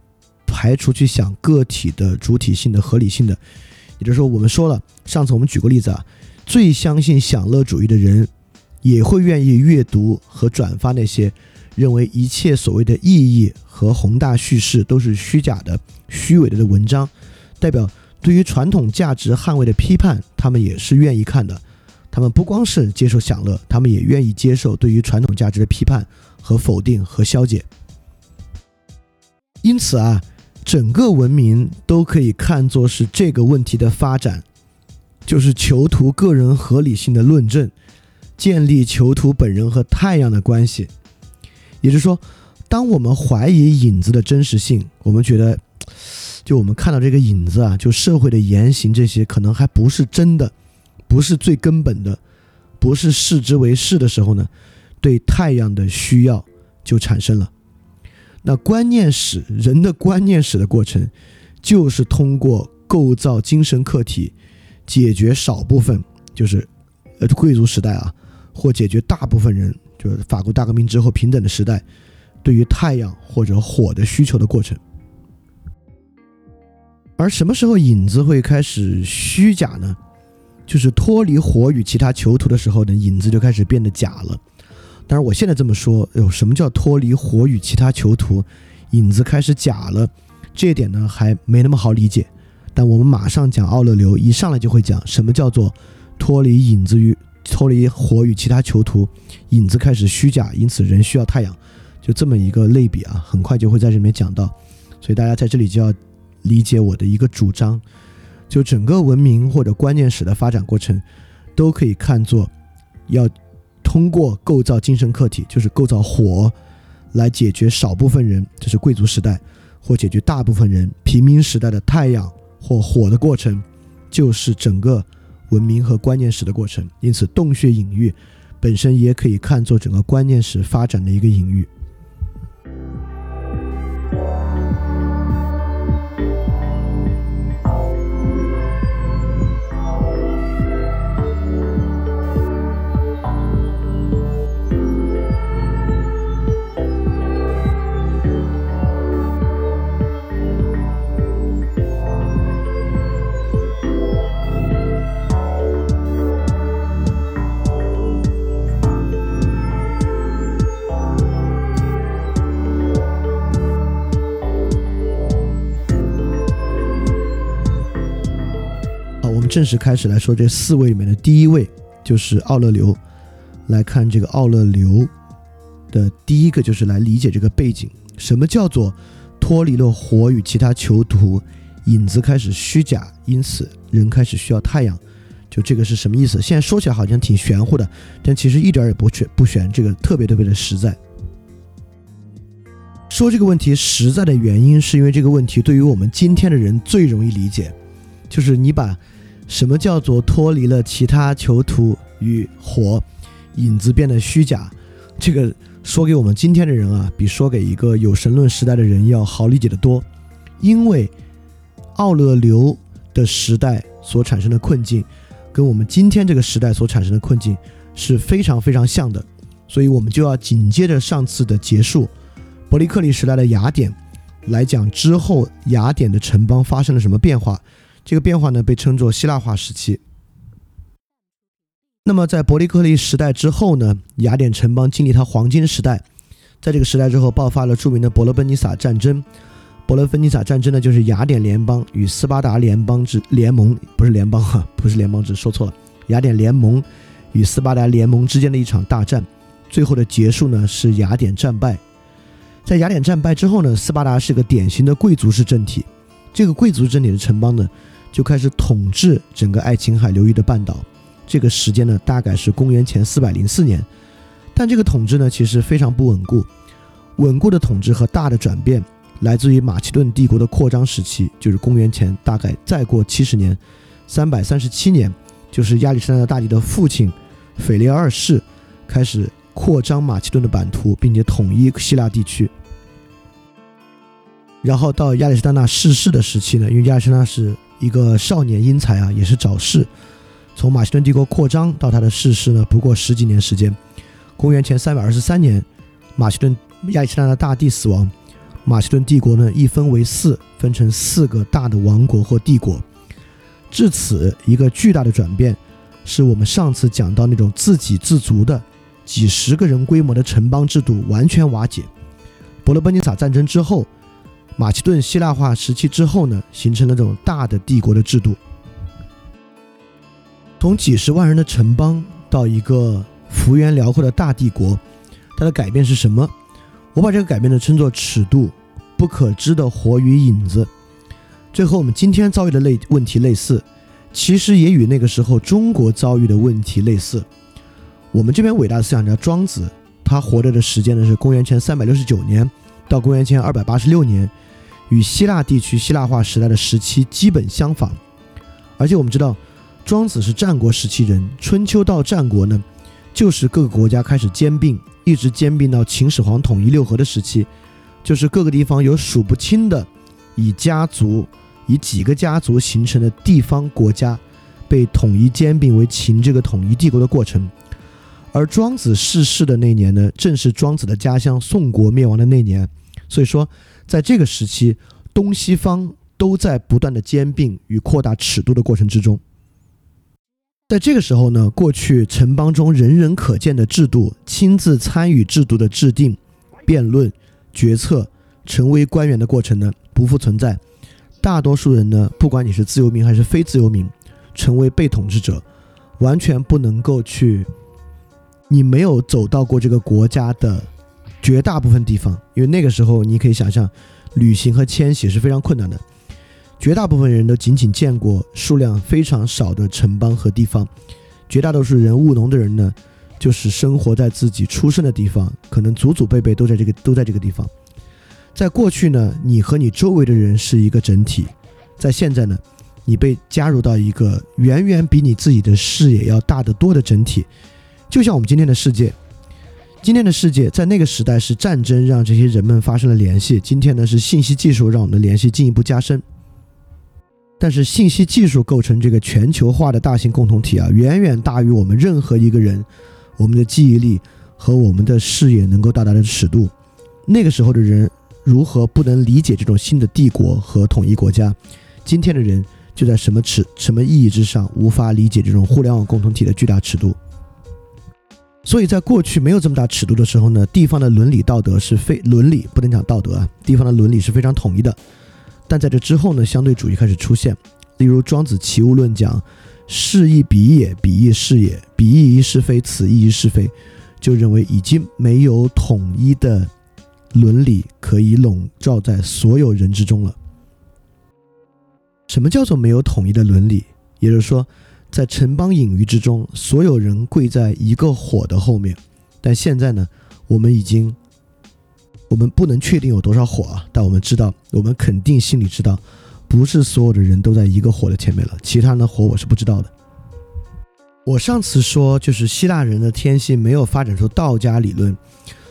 排除去想个体的主体性的合理性的。也就是说，我们说了，上次我们举过例子啊。最相信享乐主义的人，也会愿意阅读和转发那些认为一切所谓的意义和宏大叙事都是虚假的、虚伪的的文章，代表对于传统价值捍卫的批判，他们也是愿意看的。他们不光是接受享乐，他们也愿意接受对于传统价值的批判和否定和消解。因此啊，整个文明都可以看作是这个问题的发展，就是囚徒个人合理性的论证，建立囚徒本人和太阳的关系。也就是说，当我们怀疑影子的真实性，我们觉得，就我们看到这个影子啊，就社会的言行这些可能还不是真的。不是最根本的，不是视之为是的时候呢，对太阳的需要就产生了。那观念史，人的观念史的过程，就是通过构造精神客体，解决少部分，就是呃贵族时代啊，或解决大部分人，就是法国大革命之后平等的时代，对于太阳或者火的需求的过程。而什么时候影子会开始虚假呢？就是脱离火与其他囚徒的时候呢，影子就开始变得假了。当然，我现在这么说，有，什么叫脱离火与其他囚徒，影子开始假了？这一点呢，还没那么好理解。但我们马上讲奥勒留，一上来就会讲什么叫做脱离影子与脱离火与其他囚徒，影子开始虚假，因此人需要太阳，就这么一个类比啊，很快就会在这里面讲到。所以大家在这里就要理解我的一个主张。就整个文明或者观念史的发展过程，都可以看作要通过构造精神客体，就是构造火，来解决少部分人，就是贵族时代，或解决大部分人平民时代的太阳或火的过程，就是整个文明和观念史的过程。因此，洞穴隐喻本身也可以看作整个观念史发展的一个隐喻。正式开始来说，这四位里面的第一位就是奥勒留。来看这个奥勒留的第一个，就是来理解这个背景：什么叫做脱离了火与其他囚徒，影子开始虚假，因此人开始需要太阳。就这个是什么意思？现在说起来好像挺玄乎的，但其实一点也不玄不玄，这个特别特别的实在。说这个问题实在的原因，是因为这个问题对于我们今天的人最容易理解，就是你把。什么叫做脱离了其他囚徒与火，影子变得虚假？这个说给我们今天的人啊，比说给一个有神论时代的人要好理解的多。因为奥勒留的时代所产生的困境，跟我们今天这个时代所产生的困境是非常非常像的，所以我们就要紧接着上次的结束，伯利克利时代的雅典来讲之后，雅典的城邦发生了什么变化？这个变化呢，被称作希腊化时期。那么，在伯利克利时代之后呢，雅典城邦经历它黄金时代。在这个时代之后，爆发了著名的伯罗奔尼撒战争。伯罗奔尼撒战争呢，就是雅典联邦与斯巴达联邦之联盟，不是联邦哈，不是联邦制，说错了。雅典联盟与斯巴达联盟之间的一场大战，最后的结束呢，是雅典战败。在雅典战败之后呢，斯巴达是个典型的贵族式政体。这个贵族政体的城邦呢。就开始统治整个爱琴海流域的半岛，这个时间呢，大概是公元前四百零四年。但这个统治呢，其实非常不稳固。稳固的统治和大的转变，来自于马其顿帝国的扩张时期，就是公元前大概再过七十年，三百三十七年，就是亚历山大大帝的父亲腓力二世开始扩张马其顿的版图，并且统一希腊地区。然后到亚历山大逝世的时期呢，因为亚历山大是。一个少年英才啊，也是早逝。从马其顿帝国扩张到他的逝世呢，不过十几年时间。公元前三百二十三年，马其顿亚历山大大帝死亡，马其顿帝国呢一分为四，分成四个大的王国或帝国。至此，一个巨大的转变，是我们上次讲到那种自给自足的几十个人规模的城邦制度完全瓦解。伯罗奔尼撒战争之后，马其顿希腊化时期之后呢，形成了这种大的帝国的制度。从几十万人的城邦到一个幅员辽阔的大帝国，它的改变是什么？我把这个改变呢称作尺度，不可知的火与影子。这和我们今天遭遇的类问题类似，其实也与那个时候中国遭遇的问题类似。我们这边伟大的思想家庄子，他活着的时间呢是公元前三百六十九年到公元前二百八十六年，与希腊地区希腊化时代的时期基本相仿。而且我们知道。庄子是战国时期人，春秋到战国呢，就是各个国家开始兼并，一直兼并到秦始皇统一六合的时期，就是各个地方有数不清的以家族、以几个家族形成的地方国家，被统一兼并为秦这个统一帝国的过程。而庄子逝世的那年呢，正是庄子的家乡宋国灭亡的那年，所以说，在这个时期，东西方都在不断的兼并与扩大尺度的过程之中。在这个时候呢，过去城邦中人人可见的制度，亲自参与制度的制定、辩论、决策、成为官员的过程呢，不复存在。大多数人呢，不管你是自由民还是非自由民，成为被统治者，完全不能够去。你没有走到过这个国家的绝大部分地方，因为那个时候你可以想象，旅行和迁徙是非常困难的。绝大部分人都仅仅见过数量非常少的城邦和地方，绝大多数人务农的人呢，就是生活在自己出生的地方，可能祖祖辈辈都在这个都在这个地方。在过去呢，你和你周围的人是一个整体；在现在呢，你被加入到一个远远比你自己的视野要大得多的整体。就像我们今天的世界，今天的世界在那个时代是战争让这些人们发生了联系，今天呢是信息技术让我们的联系进一步加深。但是信息技术构成这个全球化的大型共同体啊，远远大于我们任何一个人，我们的记忆力和我们的视野能够到达的尺度。那个时候的人如何不能理解这种新的帝国和统一国家？今天的人就在什么尺、什么意义之上无法理解这种互联网共同体的巨大尺度。所以在过去没有这么大尺度的时候呢，地方的伦理道德是非伦理不能讲道德啊，地方的伦理是非常统一的。但在这之后呢，相对主义开始出现。例如《庄子·齐物论》讲：“是亦彼也，彼亦是也。彼亦一是非，此亦一是非。”就认为已经没有统一的伦理可以笼罩在所有人之中了。什么叫做没有统一的伦理？也就是说，在城邦隐喻之中，所有人跪在一个火的后面。但现在呢，我们已经。我们不能确定有多少火啊，但我们知道，我们肯定心里知道，不是所有的人都在一个火的前面了。其他人的火我是不知道的。我上次说，就是希腊人的天性没有发展出道家理论，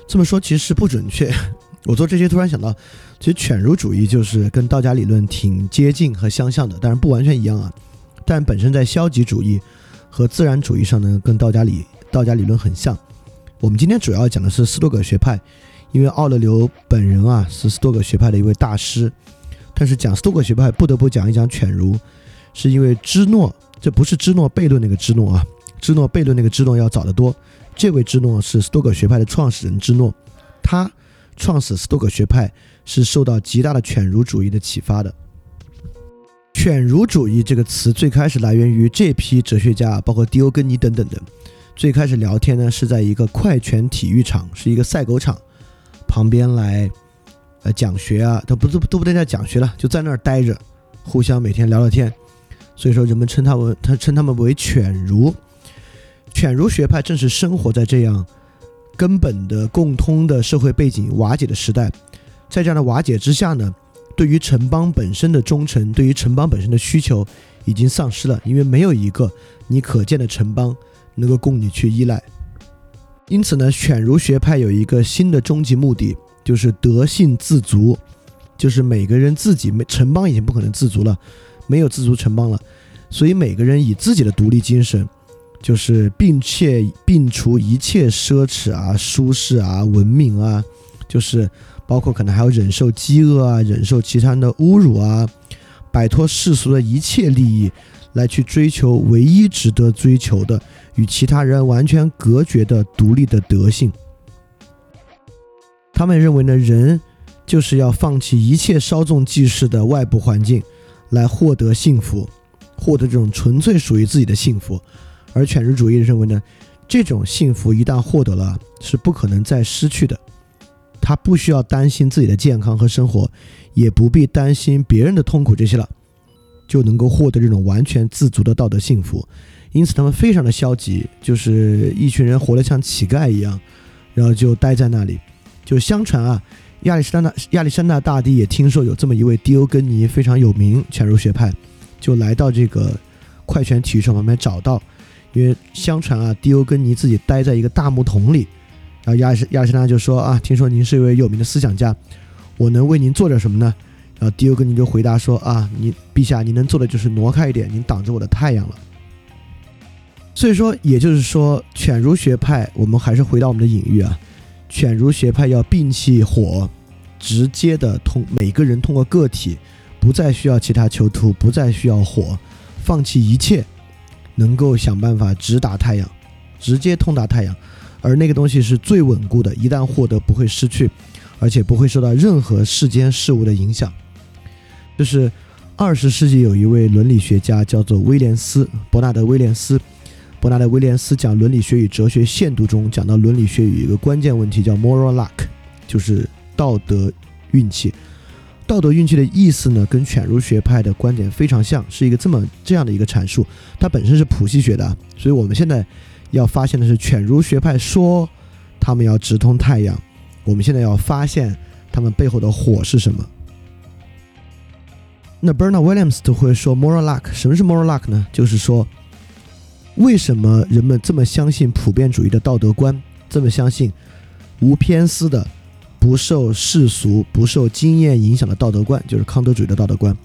这么说其实是不准确。我做这些突然想到，其实犬儒主义就是跟道家理论挺接近和相像的，当然不完全一样啊。但本身在消极主义和自然主义上呢，跟道家理道家理论很像。我们今天主要讲的是斯多葛学派。因为奥勒留本人啊是斯多葛学派的一位大师，但是讲斯多葛学派不得不讲一讲犬儒，是因为芝诺，这不是芝诺悖论那个芝诺啊，芝诺悖论那个芝诺要早得多。这位芝诺是斯多葛学派的创始人芝诺，他创始斯多葛学派是受到极大的犬儒主义的启发的。犬儒主义这个词最开始来源于这批哲学家，包括迪欧根尼等等的。最开始聊天呢是在一个快拳体育场，是一个赛狗场。旁边来，呃，讲学啊，他不都都不能叫讲学了，就在那儿待着，互相每天聊聊天。所以说，人们称他为他称他们为犬儒。犬儒学派正是生活在这样根本的共通的社会背景瓦解的时代，在这样的瓦解之下呢，对于城邦本身的忠诚，对于城邦本身的需求已经丧失了，因为没有一个你可见的城邦能够供你去依赖。因此呢，犬儒学派有一个新的终极目的，就是德性自足，就是每个人自己没城邦已经不可能自足了，没有自足城邦了，所以每个人以自己的独立精神，就是并且摒除一切奢侈啊、舒适啊、文明啊，就是包括可能还要忍受饥饿啊、忍受其他人的侮辱啊，摆脱世俗的一切利益，来去追求唯一值得追求的。与其他人完全隔绝的独立的德性。他们认为呢，人就是要放弃一切稍纵即逝的外部环境，来获得幸福，获得这种纯粹属于自己的幸福。而犬儒主义认为呢，这种幸福一旦获得了，是不可能再失去的。他不需要担心自己的健康和生活，也不必担心别人的痛苦这些了，就能够获得这种完全自足的道德幸福。因此，他们非常的消极，就是一群人活得像乞丐一样，然后就待在那里。就相传啊，亚历山大亚历山大大帝也听说有这么一位迪欧根尼非常有名犬儒学派，就来到这个快拳体育场旁边找到，因为相传啊，迪欧根尼自己待在一个大木桶里。然后亚历亚历山大就说啊，听说您是一位有名的思想家，我能为您做点什么呢？然后迪欧根尼就回答说啊，你陛下，您能做的就是挪开一点，您挡着我的太阳了。所以说，也就是说，犬儒学派，我们还是回到我们的隐喻啊，犬儒学派要摒弃火，直接的通每个人通过个体，不再需要其他囚徒，不再需要火，放弃一切，能够想办法直达太阳，直接通达太阳，而那个东西是最稳固的，一旦获得不会失去，而且不会受到任何世间事物的影响。就是二十世纪有一位伦理学家叫做威廉斯伯纳德威廉斯。伯纳德·威廉斯讲伦理学与哲学限度中讲到伦理学有一个关键问题叫 moral luck，就是道德运气。道德运气的意思呢，跟犬儒学派的观点非常像，是一个这么这样的一个阐述。它本身是谱系学的，所以我们现在要发现的是，犬儒学派说他们要直通太阳，我们现在要发现他们背后的火是什么。那 Bernard Williams 都会说 moral luck，什么是 moral luck 呢？就是说。为什么人们这么相信普遍主义的道德观？这么相信无偏私的、不受世俗、不受经验影响的道德观，就是康德主义的道德观，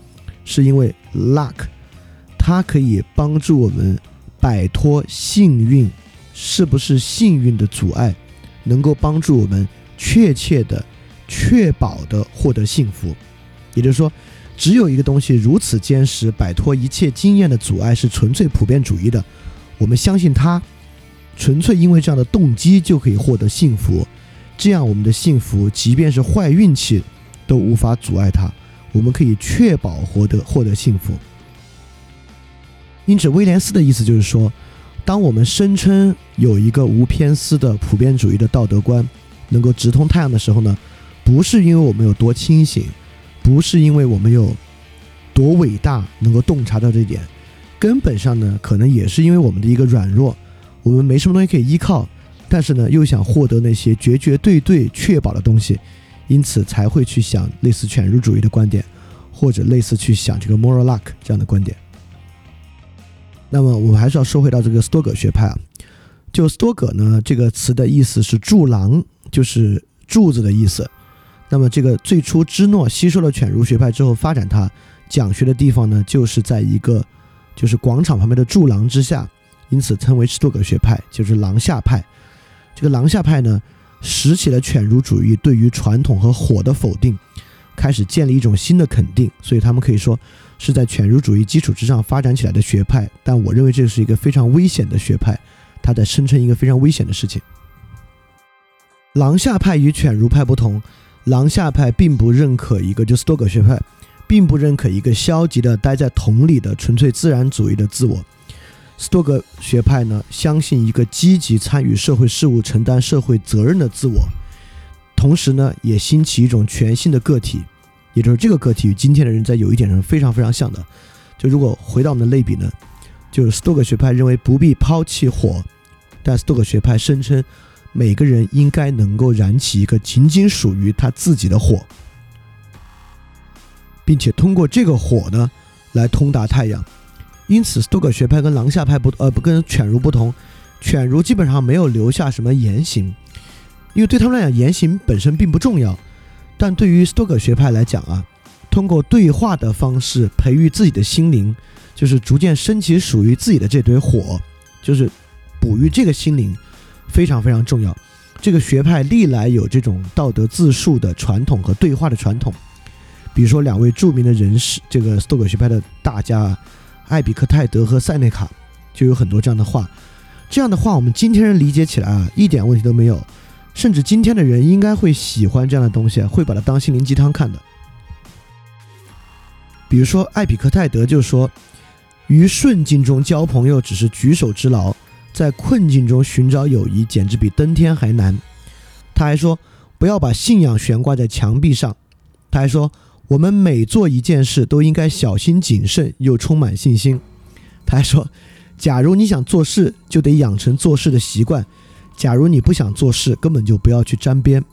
是因为 luck，它可以帮助我们摆脱幸运是不是幸运的阻碍，能够帮助我们确切的、确保的获得幸福。也就是说，只有一个东西如此坚实，摆脱一切经验的阻碍，是纯粹普遍主义的。我们相信它，纯粹因为这样的动机就可以获得幸福，这样我们的幸福，即便是坏运气，都无法阻碍它。我们可以确保获得获得幸福。因此，威廉斯的意思就是说，当我们声称有一个无偏私的普遍主义的道德观，能够直通太阳的时候呢，不是因为我们有多清醒，不是因为我们有多伟大，能够洞察到这一点。根本上呢，可能也是因为我们的一个软弱，我们没什么东西可以依靠，但是呢，又想获得那些绝绝对对确保的东西，因此才会去想类似犬儒主义的观点，或者类似去想这个 moral luck 这样的观点。那么我们还是要说回到这个斯多葛学派啊，就斯多葛呢这个词的意思是柱廊，就是柱子的意思。那么这个最初芝诺吸收了犬儒学派之后，发展他讲学的地方呢，就是在一个。就是广场旁边的柱廊之下，因此称为斯多葛学派，就是廊下派。这个廊下派呢，拾起了犬儒主义对于传统和火的否定，开始建立一种新的肯定。所以他们可以说是在犬儒主义基础之上发展起来的学派。但我认为这是一个非常危险的学派，他在声称一个非常危险的事情。廊下派与犬儒派不同，廊下派并不认可一个就斯多葛学派。并不认可一个消极的待在桶里的纯粹自然主义的自我。斯多葛学派呢，相信一个积极参与社会事务、承担社会责任的自我，同时呢，也兴起一种全新的个体，也就是这个个体与今天的人在有一点上非常非常像的。就如果回到我们的类比呢，就是斯多葛学派认为不必抛弃火，但斯多葛学派声称每个人应该能够燃起一个仅仅属于他自己的火。并且通过这个火呢，来通达太阳。因此，斯多葛学派跟廊下派不呃不跟犬儒不同，犬儒基本上没有留下什么言行，因为对他们来讲言行本身并不重要。但对于斯多葛学派来讲啊，通过对话的方式培育自己的心灵，就是逐渐升起属于自己的这堆火，就是哺育这个心灵非常非常重要。这个学派历来有这种道德自述的传统和对话的传统。比如说，两位著名的人士，这个斯多葛学派的大家，艾比克泰德和塞内卡，就有很多这样的话。这样的话，我们今天人理解起来啊，一点问题都没有，甚至今天的人应该会喜欢这样的东西，会把它当心灵鸡汤看的。比如说，艾比克泰德就说：“于顺境中交朋友只是举手之劳，在困境中寻找友谊简直比登天还难。”他还说：“不要把信仰悬挂在墙壁上。”他还说：“我们每做一件事都应该小心谨慎又充满信心。”他还说：“假如你想做事，就得养成做事的习惯；假如你不想做事，根本就不要去沾边。”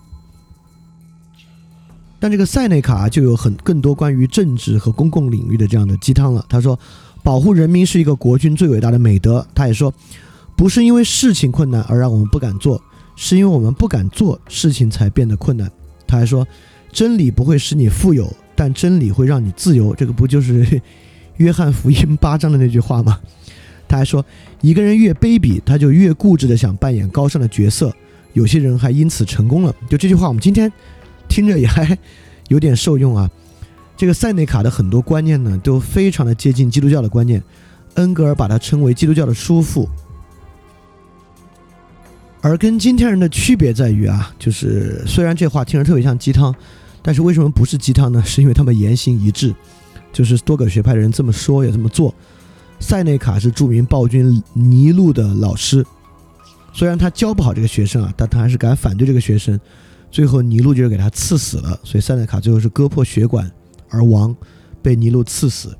但这个塞内卡就有很更多关于政治和公共领域的这样的鸡汤了。他说：“保护人民是一个国君最伟大的美德。”他也说：“不是因为事情困难而让我们不敢做，是因为我们不敢做，事情才变得困难。”他还说：“真理不会使你富有，但真理会让你自由。”这个不就是约翰福音八章的那句话吗？他还说：“一个人越卑鄙，他就越固执的想扮演高尚的角色。有些人还因此成功了。”就这句话，我们今天。听着也还有点受用啊！这个塞内卡的很多观念呢，都非常的接近基督教的观念。恩格尔把它称为基督教的叔父。而跟今天人的区别在于啊，就是虽然这话听着特别像鸡汤，但是为什么不是鸡汤呢？是因为他们言行一致，就是多个学派的人这么说也这么做。塞内卡是著名暴君尼禄的老师，虽然他教不好这个学生啊，但他还是敢反对这个学生。最后，尼禄就是给他刺死了，所以塞内卡最后是割破血管而亡，被尼禄刺死。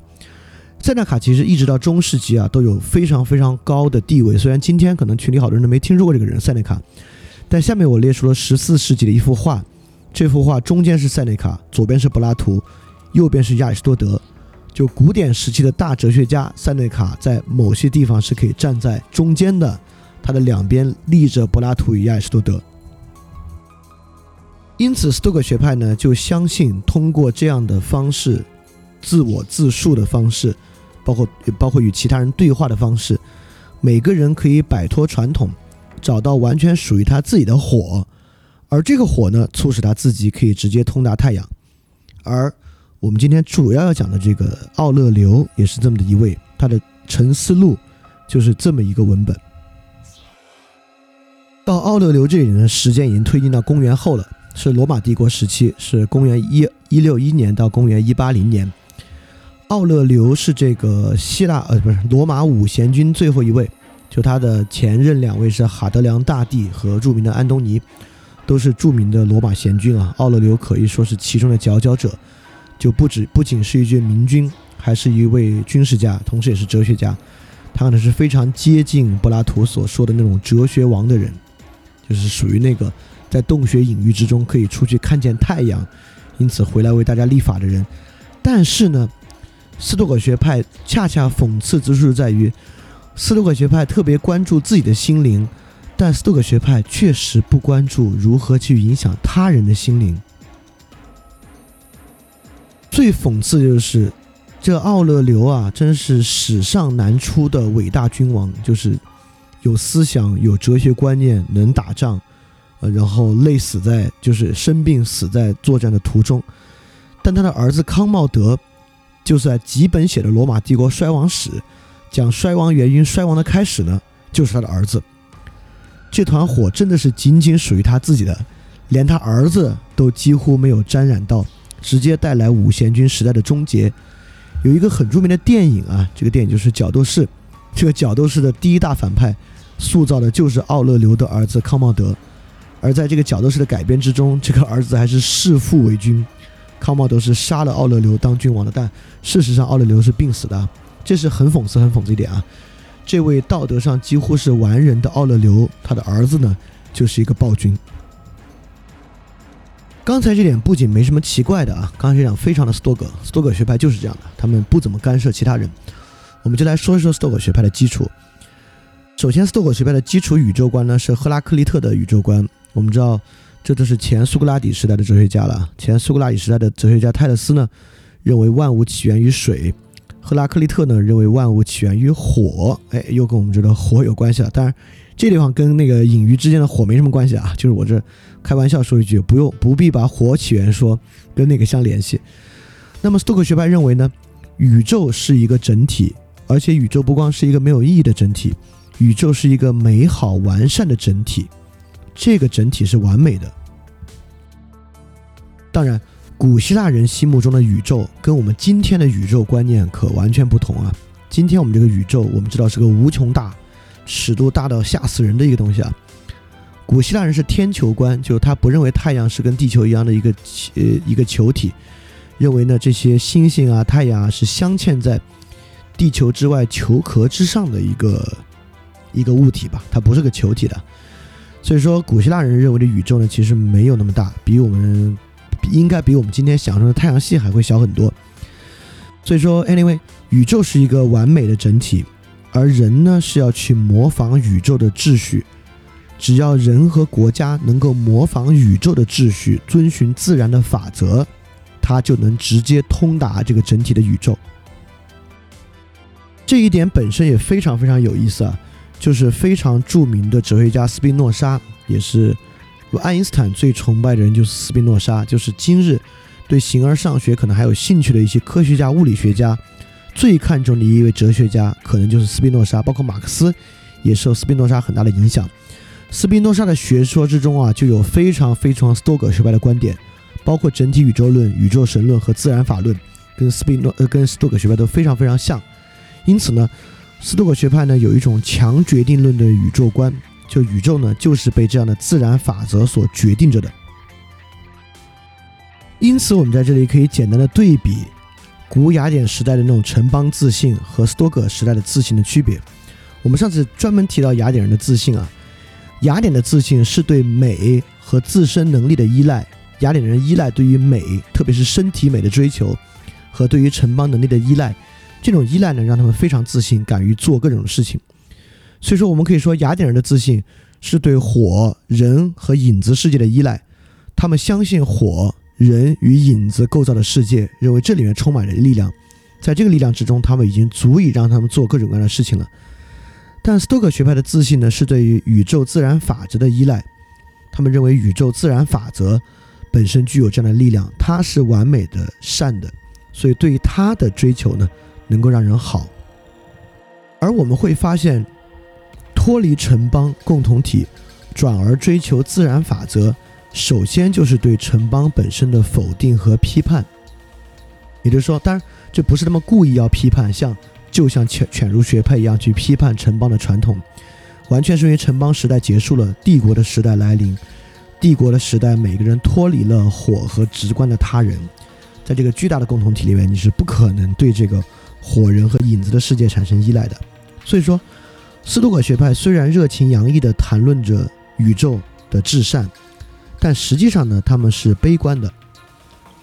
塞纳卡其实一直到中世纪啊，都有非常非常高的地位。虽然今天可能群里好多人都没听说过这个人塞内卡，但下面我列出了十四世纪的一幅画，这幅画中间是塞内卡，左边是柏拉图，右边是亚里士多德。就古典时期的大哲学家塞内卡，在某些地方是可以站在中间的，他的两边立着柏拉图与亚里士多德。因此，斯多葛学派呢就相信，通过这样的方式，自我自述的方式，包括包括与其他人对话的方式，每个人可以摆脱传统，找到完全属于他自己的火，而这个火呢，促使他自己可以直接通达太阳。而我们今天主要要讲的这个奥勒留也是这么的一位，他的《沉思录》就是这么一个文本。到奥勒留这里呢，时间已经推进到公元后了。是罗马帝国时期，是公元一一六一年到公元一八零年。奥勒留是这个希腊呃不是罗马五贤君最后一位，就他的前任两位是哈德良大帝和著名的安东尼，都是著名的罗马贤君啊。奥勒留可以说是其中的佼佼者，就不止不仅是一句明君，还是一位军事家，同时也是哲学家。他可能是非常接近柏拉图所说的那种哲学王的人，就是属于那个。在洞穴隐喻之中可以出去看见太阳，因此回来为大家立法的人。但是呢，斯多葛学派恰恰讽刺之处在于，斯多葛学派特别关注自己的心灵，但斯多葛学派确实不关注如何去影响他人的心灵。最讽刺就是这奥勒留啊，真是史上难出的伟大君王，就是有思想、有哲学观念、能打仗。呃，然后累死在就是生病死在作战的途中，但他的儿子康茂德，就是在几本写的罗马帝国衰亡史，讲衰亡原因、衰亡的开始呢，就是他的儿子。这团火真的是仅仅属于他自己的，连他儿子都几乎没有沾染到，直接带来五贤君时代的终结。有一个很著名的电影啊，这个电影就是《角斗士》，这个角斗士的第一大反派，塑造的就是奥勒留的儿子康茂德。而在这个角斗士的改编之中，这个儿子还是弑父为君，康茂德是杀了奥勒留当君王的，但事实上奥勒留是病死的，这是很讽刺、很讽刺一点啊。这位道德上几乎是完人的奥勒留，他的儿子呢就是一个暴君。刚才这点不仅没什么奇怪的啊，刚才这点非常的斯多葛，斯多葛学派就是这样的，他们不怎么干涉其他人。我们就来说一说斯多葛学派的基础。首先，斯多葛学派的基础宇宙观呢是赫拉克利特的宇宙观。我们知道，这都是前苏格拉底时代的哲学家了。前苏格拉底时代的哲学家泰勒斯呢，认为万物起源于水；赫拉克利特呢，认为万物起源于火。哎，又跟我们这个火有关系了。当然，这地方跟那个隐喻之间的火没什么关系啊，就是我这开玩笑说一句，不用不必把火起源说跟那个相联系。那么，斯托克学派认为呢，宇宙是一个整体，而且宇宙不光是一个没有意义的整体，宇宙是一个美好完善的整体，这个整体是完美的。当然，古希腊人心目中的宇宙跟我们今天的宇宙观念可完全不同啊！今天我们这个宇宙，我们知道是个无穷大、尺度大到吓死人的一个东西啊。古希腊人是天球观，就是他不认为太阳是跟地球一样的一个呃一个球体，认为呢这些星星啊、太阳啊是镶嵌在地球之外球壳之上的一个一个物体吧，它不是个球体的。所以说，古希腊人认为的宇宙呢，其实没有那么大，比我们应该比我们今天想象的太阳系还会小很多。所以说，anyway，宇宙是一个完美的整体，而人呢是要去模仿宇宙的秩序。只要人和国家能够模仿宇宙的秩序，遵循自然的法则，它就能直接通达这个整体的宇宙。这一点本身也非常非常有意思啊，就是非常著名的哲学家斯宾诺莎，也是爱因斯坦最崇拜的人，就是斯宾诺莎，就是今日对形而上学可能还有兴趣的一些科学家、物理学家最看重的一位哲学家，可能就是斯宾诺莎，包括马克思也受斯宾诺莎很大的影响。斯宾诺莎的学说之中啊，就有非常非常斯多葛学派的观点，包括整体宇宙论、宇宙神论和自然法论，跟斯宾诺呃跟斯多葛学派都非常非常像。因此呢，斯多葛学派呢有一种强决定论的宇宙观，就宇宙呢就是被这样的自然法则所决定着的。因此，我们在这里可以简单的对比古雅典时代的那种城邦自信和斯多葛时代的自信的区别。我们上次专门提到雅典人的自信啊。雅典的自信是对美和自身能力的依赖。雅典人依赖对于美，特别是身体美的追求，和对于城邦能力的依赖。这种依赖呢，让他们非常自信，敢于做各种事情。所以说，我们可以说，雅典人的自信是对火、人和影子世界的依赖。他们相信火、人与影子构造的世界，认为这里面充满了力量。在这个力量之中，他们已经足以让他们做各种各样的事情了。但斯托克学派的自信呢，是对于宇宙自然法则的依赖。他们认为宇宙自然法则本身具有这样的力量，它是完美的、善的，所以对于它的追求呢，能够让人好。而我们会发现，脱离城邦共同体，转而追求自然法则，首先就是对城邦本身的否定和批判。也就是说，当然这不是他们故意要批判，像。就像犬犬儒学派一样去批判城邦的传统，完全是因为城邦时代结束了，帝国的时代来临。帝国的时代，每个人脱离了火和直观的他人，在这个巨大的共同体里面，你是不可能对这个火人和影子的世界产生依赖的。所以说，斯多葛学派虽然热情洋溢地谈论着宇宙的至善，但实际上呢，他们是悲观的。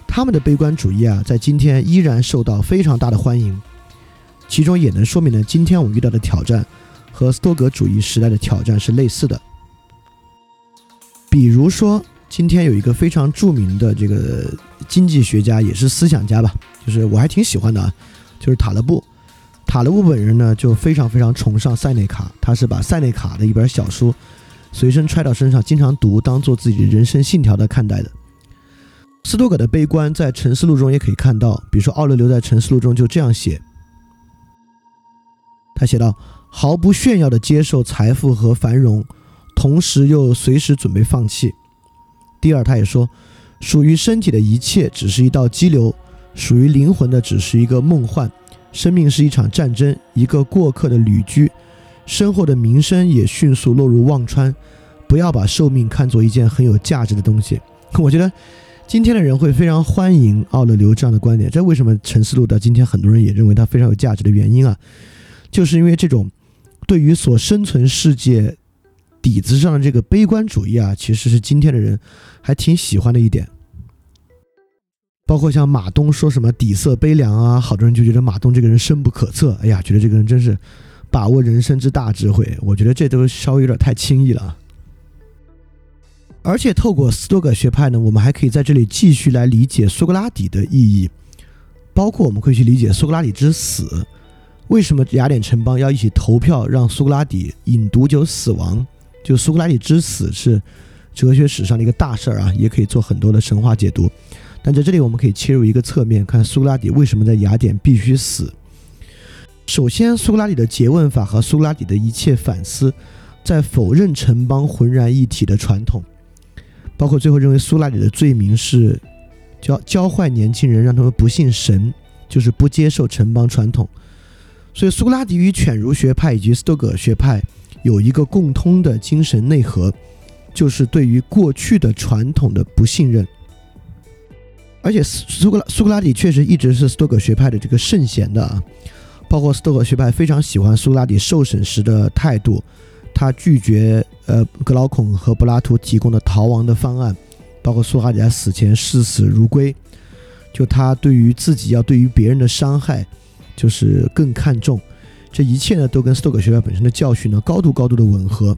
他们的悲观主义啊，在今天依然受到非常大的欢迎。其中也能说明呢，今天我们遇到的挑战和斯多葛主义时代的挑战是类似的。比如说，今天有一个非常著名的这个经济学家，也是思想家吧，就是我还挺喜欢的啊，就是塔勒布。塔勒布本人呢，就非常非常崇尚塞内卡，他是把塞内卡的一本小书随身揣到身上，经常读，当做自己人生信条的看待的。斯多葛的悲观在《沉思录》中也可以看到，比如说奥勒留在《沉思录》中就这样写。他写道：“毫不炫耀地接受财富和繁荣，同时又随时准备放弃。”第二，他也说：“属于身体的一切只是一道激流，属于灵魂的只是一个梦幻。生命是一场战争，一个过客的旅居，身后的名声也迅速落入忘川。不要把寿命看作一件很有价值的东西。”我觉得今天的人会非常欢迎奥勒留这样的观点。这为什么《陈思路》到今天很多人也认为它非常有价值的原因啊？就是因为这种对于所生存世界底子上的这个悲观主义啊，其实是今天的人还挺喜欢的一点。包括像马东说什么底色悲凉啊，好多人就觉得马东这个人深不可测。哎呀，觉得这个人真是把握人生之大智慧。我觉得这都稍微有点太轻易了。而且透过斯多葛学派呢，我们还可以在这里继续来理解苏格拉底的意义，包括我们可以去理解苏格拉底之死。为什么雅典城邦要一起投票让苏格拉底饮毒酒死亡？就苏格拉底之死是哲学史上的一个大事儿啊，也可以做很多的神话解读。但在这里，我们可以切入一个侧面，看苏格拉底为什么在雅典必须死。首先，苏格拉底的诘问法和苏格拉底的一切反思，在否认城邦浑然一体的传统，包括最后认为苏格拉底的罪名是教教坏年轻人，让他们不信神，就是不接受城邦传统。所以，苏格拉底与犬儒学派以及斯多葛学派有一个共通的精神内核，就是对于过去的传统的不信任。而且，苏格拉苏格拉底确实一直是斯多葛学派的这个圣贤的啊。包括斯多葛学派非常喜欢苏格拉底受审时的态度，他拒绝呃格劳孔和柏拉图提供的逃亡的方案，包括苏格拉底在死前视死如归，就他对于自己要对于别人的伤害，就是更看重，这一切呢都跟斯多葛学派本身的教训呢高度高度的吻合。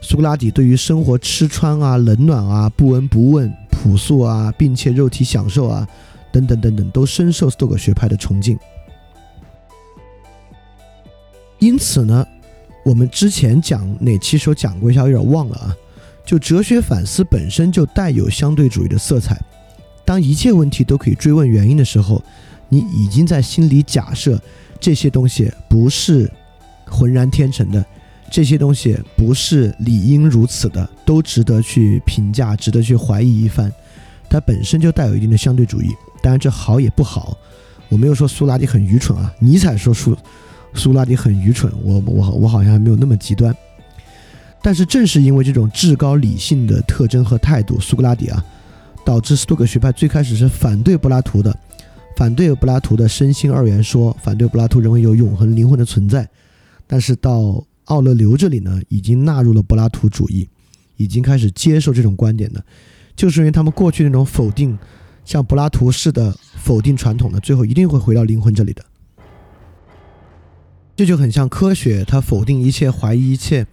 苏格拉底对于生活吃穿啊、冷暖啊、不闻不问、朴素啊，并且肉体享受啊等等等等，都深受斯多葛学派的崇敬。因此呢，我们之前讲哪期时候讲过一下，有点忘了啊。就哲学反思本身就带有相对主义的色彩。当一切问题都可以追问原因的时候，你已经在心里假设这些东西不是浑然天成的，这些东西不是理应如此的，都值得去评价，值得去怀疑一番。它本身就带有一定的相对主义。当然，这好也不好。我没有说苏拉底很愚蠢啊，尼采说苏。苏拉底很愚蠢，我我我好像还没有那么极端，但是正是因为这种至高理性的特征和态度，苏格拉底啊，导致斯多葛学派最开始是反对柏拉图的，反对柏拉图的身心二元说，反对柏拉图认为有永恒灵魂的存在，但是到奥勒留这里呢，已经纳入了柏拉图主义，已经开始接受这种观点的，就是因为他们过去那种否定，像柏拉图式的否定传统的，最后一定会回到灵魂这里的。这就很像科学，它否定一切，怀疑一切，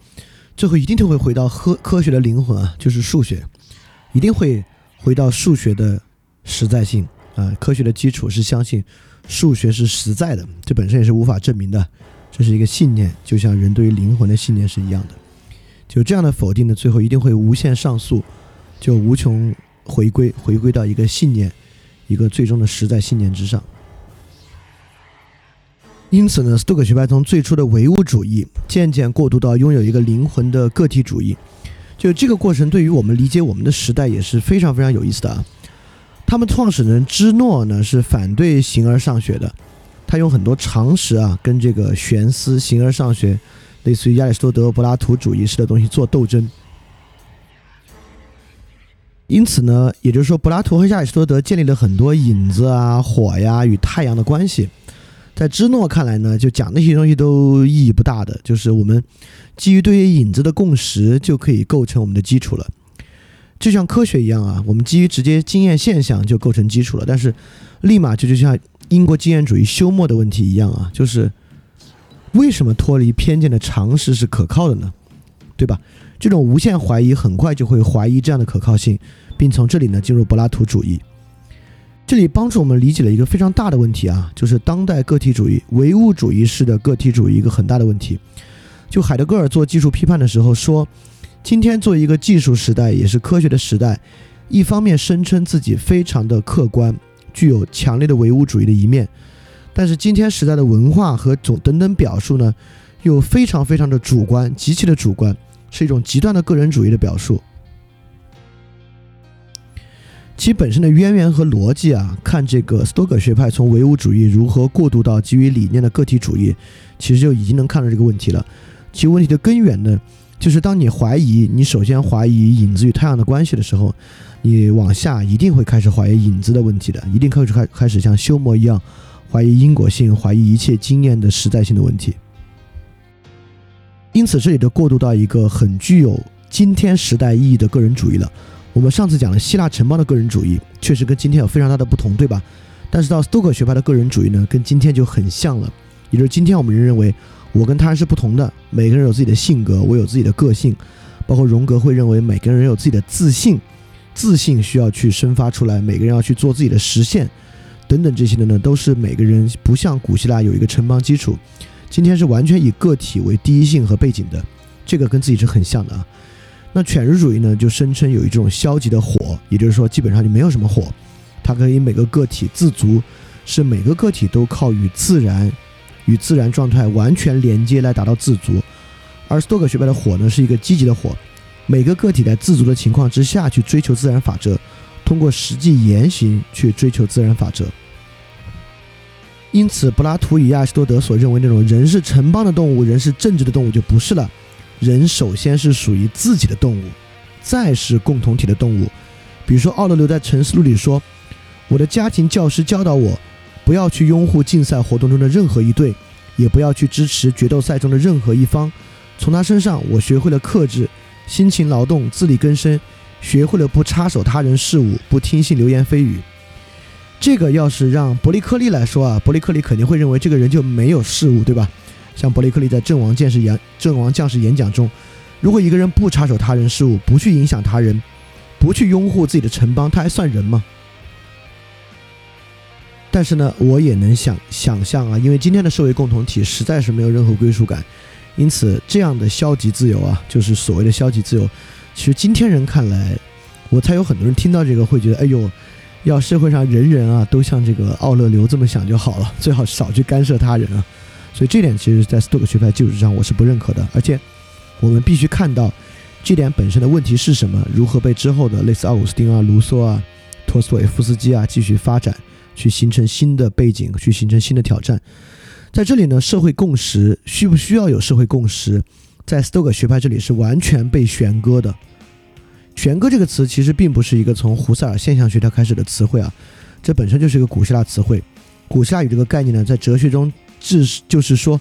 最后一定都会回到科科学的灵魂啊，就是数学，一定会回到数学的实在性。啊。科学的基础是相信数学是实在的，这本身也是无法证明的，这是一个信念，就像人对于灵魂的信念是一样的。就这样的否定呢，最后一定会无限上诉，就无穷回归，回归到一个信念，一个最终的实在信念之上。因此呢，斯多葛学派从最初的唯物主义渐渐过渡到拥有一个灵魂的个体主义，就这个过程对于我们理解我们的时代也是非常非常有意思的啊。他们创始人芝诺呢是反对形而上学的，他用很多常识啊跟这个玄思形而上学，类似于亚里士多德、柏拉图主义式的东西做斗争。因此呢，也就是说，柏拉图和亚里士多德建立了很多影子啊、火呀与太阳的关系。在芝诺看来呢，就讲那些东西都意义不大的，就是我们基于对于影子的共识就可以构成我们的基础了，就像科学一样啊，我们基于直接经验现象就构成基础了。但是，立马就就像英国经验主义休谟的问题一样啊，就是为什么脱离偏见的常识是可靠的呢？对吧？这种无限怀疑很快就会怀疑这样的可靠性，并从这里呢进入柏拉图主义。这里帮助我们理解了一个非常大的问题啊，就是当代个体主义、唯物主义式的个体主义一个很大的问题。就海德格尔做技术批判的时候说，今天作为一个技术时代，也是科学的时代，一方面声称自己非常的客观，具有强烈的唯物主义的一面，但是今天时代的文化和总等等表述呢，又非常非常的主观，极其的主观，是一种极端的个人主义的表述。其本身的渊源和逻辑啊，看这个斯多葛学派从唯物主义如何过渡到基于理念的个体主义，其实就已经能看到这个问题了。其问题的根源呢，就是当你怀疑，你首先怀疑影子与太阳的关系的时候，你往下一定会开始怀疑影子的问题的，一定开始开开始像休谟一样怀疑因果性，怀疑一切经验的实在性的问题。因此，这里就过渡到一个很具有今天时代意义的个人主义了。我们上次讲了希腊城邦的个人主义，确实跟今天有非常大的不同，对吧？但是到斯多葛学派的个人主义呢，跟今天就很像了。也就是今天我们认为，我跟他人是不同的，每个人有自己的性格，我有自己的个性。包括荣格会认为，每个人有自己的自信，自信需要去生发出来，每个人要去做自己的实现，等等这些的呢，都是每个人不像古希腊有一个城邦基础，今天是完全以个体为第一性和背景的，这个跟自己是很像的啊。那犬儒主义呢，就声称有一种消极的火，也就是说，基本上就没有什么火，它可以每个个体自足，是每个个体都靠与自然、与自然状态完全连接来达到自足。而斯多葛学派的火呢，是一个积极的火，每个个体在自足的情况之下去追求自然法则，通过实际言行去追求自然法则。因此，柏拉图与亚里士多德所认为那种人是城邦的动物，人是政治的动物就不是了。人首先是属于自己的动物，再是共同体的动物。比如说，奥勒留在《沉思录》里说：“我的家庭教师教导我，不要去拥护竞赛活动中的任何一队，也不要去支持决斗赛中的任何一方。从他身上，我学会了克制、辛勤劳动、自力更生，学会了不插手他人事务，不听信流言蜚语。”这个要是让伯利克利来说啊，伯利克利肯定会认为这个人就没有事物，对吧？像伯利克利在阵亡将士演阵亡将士演讲中，如果一个人不插手他人事务，不去影响他人，不去拥护自己的城邦，他还算人吗？但是呢，我也能想想象啊，因为今天的社会共同体实在是没有任何归属感，因此这样的消极自由啊，就是所谓的消极自由，其实今天人看来，我猜有很多人听到这个会觉得，哎呦。要社会上人人啊都像这个奥勒留这么想就好了，最好少去干涉他人啊。所以这点其实，在斯多葛学派基础上，我是不认可的。而且，我们必须看到这点本身的问题是什么，如何被之后的类似奥古斯丁啊、卢梭啊、托斯韦夫斯基啊继续发展，去形成新的背景，去形成新的挑战。在这里呢，社会共识需不需要有社会共识，在斯多葛学派这里是完全被悬搁的。悬搁这个词其实并不是一个从胡塞尔现象学它开始的词汇啊，这本身就是一个古希腊词汇。古希腊语这个概念呢，在哲学中，至就是说，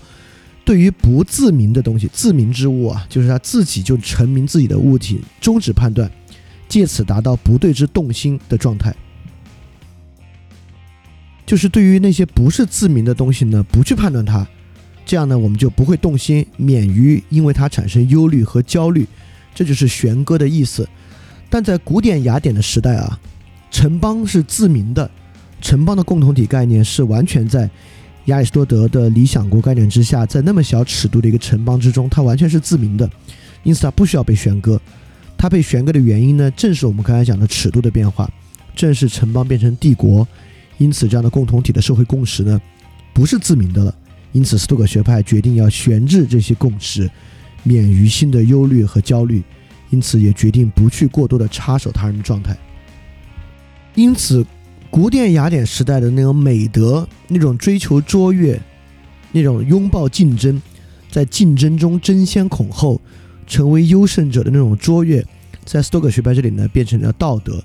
对于不自明的东西，自明之物啊，就是他自己就成名自己的物体，终止判断，借此达到不对之动心的状态。就是对于那些不是自明的东西呢，不去判断它，这样呢，我们就不会动心，免于因为它产生忧虑和焦虑。这就是悬歌的意思。但在古典雅典的时代啊，城邦是自明的，城邦的共同体概念是完全在亚里士多德的理想国概念之下，在那么小尺度的一个城邦之中，它完全是自明的，因此它不需要被悬歌。它被悬歌的原因呢，正是我们刚才讲的尺度的变化，正是城邦变成帝国，因此这样的共同体的社会共识呢，不是自明的了。因此，斯多葛学派决定要悬置这些共识，免于新的忧虑和焦虑。因此，也决定不去过多的插手他人的状态。因此，古典雅典时代的那种美德、那种追求卓越、那种拥抱竞争，在竞争中争先恐后、成为优胜者的那种卓越，在斯多葛学派这里呢，变成了道德。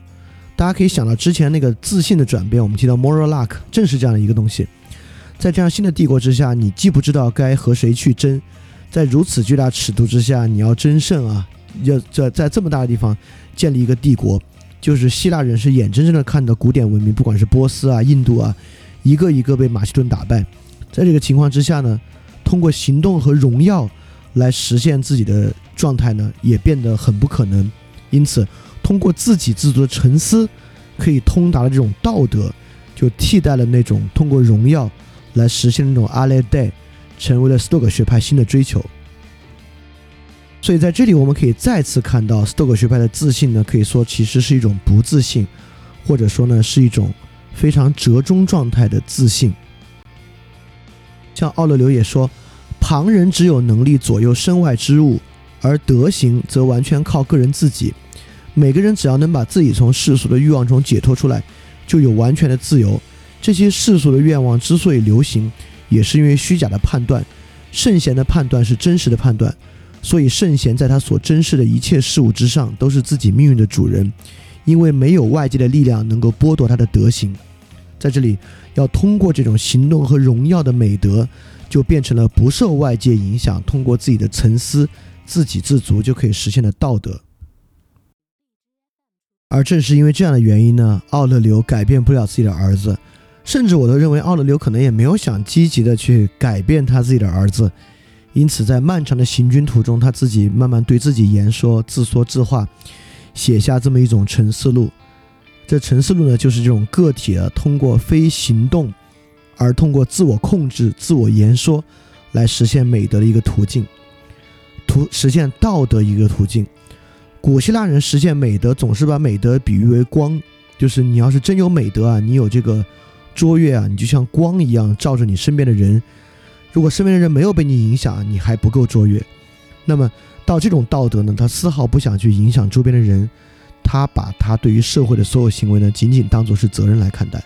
大家可以想到之前那个自信的转变，我们提到 moral luck，正是这样的一个东西。在这样新的帝国之下，你既不知道该和谁去争，在如此巨大尺度之下，你要争胜啊！要在在这么大的地方建立一个帝国，就是希腊人是眼睁睁的看到古典文明，不管是波斯啊、印度啊，一个一个被马其顿打败。在这个情况之下呢，通过行动和荣耀来实现自己的状态呢，也变得很不可能。因此，通过自给自足的沉思，可以通达的这种道德，就替代了那种通过荣耀来实现那种阿莱代，成为了斯多葛学派新的追求。所以在这里，我们可以再次看到斯多葛学派的自信呢，可以说其实是一种不自信，或者说呢是一种非常折中状态的自信。像奥勒留也说，旁人只有能力左右身外之物，而德行则完全靠个人自己。每个人只要能把自己从世俗的欲望中解脱出来，就有完全的自由。这些世俗的愿望之所以流行，也是因为虚假的判断。圣贤的判断是真实的判断。所以，圣贤在他所珍视的一切事物之上，都是自己命运的主人，因为没有外界的力量能够剥夺他的德行。在这里，要通过这种行动和荣耀的美德，就变成了不受外界影响，通过自己的沉思、自给自足就可以实现的道德。而正是因为这样的原因呢，奥勒留改变不了自己的儿子，甚至我都认为奥勒留可能也没有想积极的去改变他自己的儿子。因此，在漫长的行军途中，他自己慢慢对自己言说、自说自话，写下这么一种沉思录。这沉思录呢，就是这种个体啊，通过非行动，而通过自我控制、自我言说，来实现美德的一个途径，途实现道德一个途径。古希腊人实现美德，总是把美德比喻为光，就是你要是真有美德啊，你有这个卓越啊，你就像光一样照着你身边的人。如果身边的人没有被你影响，你还不够卓越。那么到这种道德呢，他丝毫不想去影响周边的人，他把他对于社会的所有行为呢，仅仅当作是责任来看待。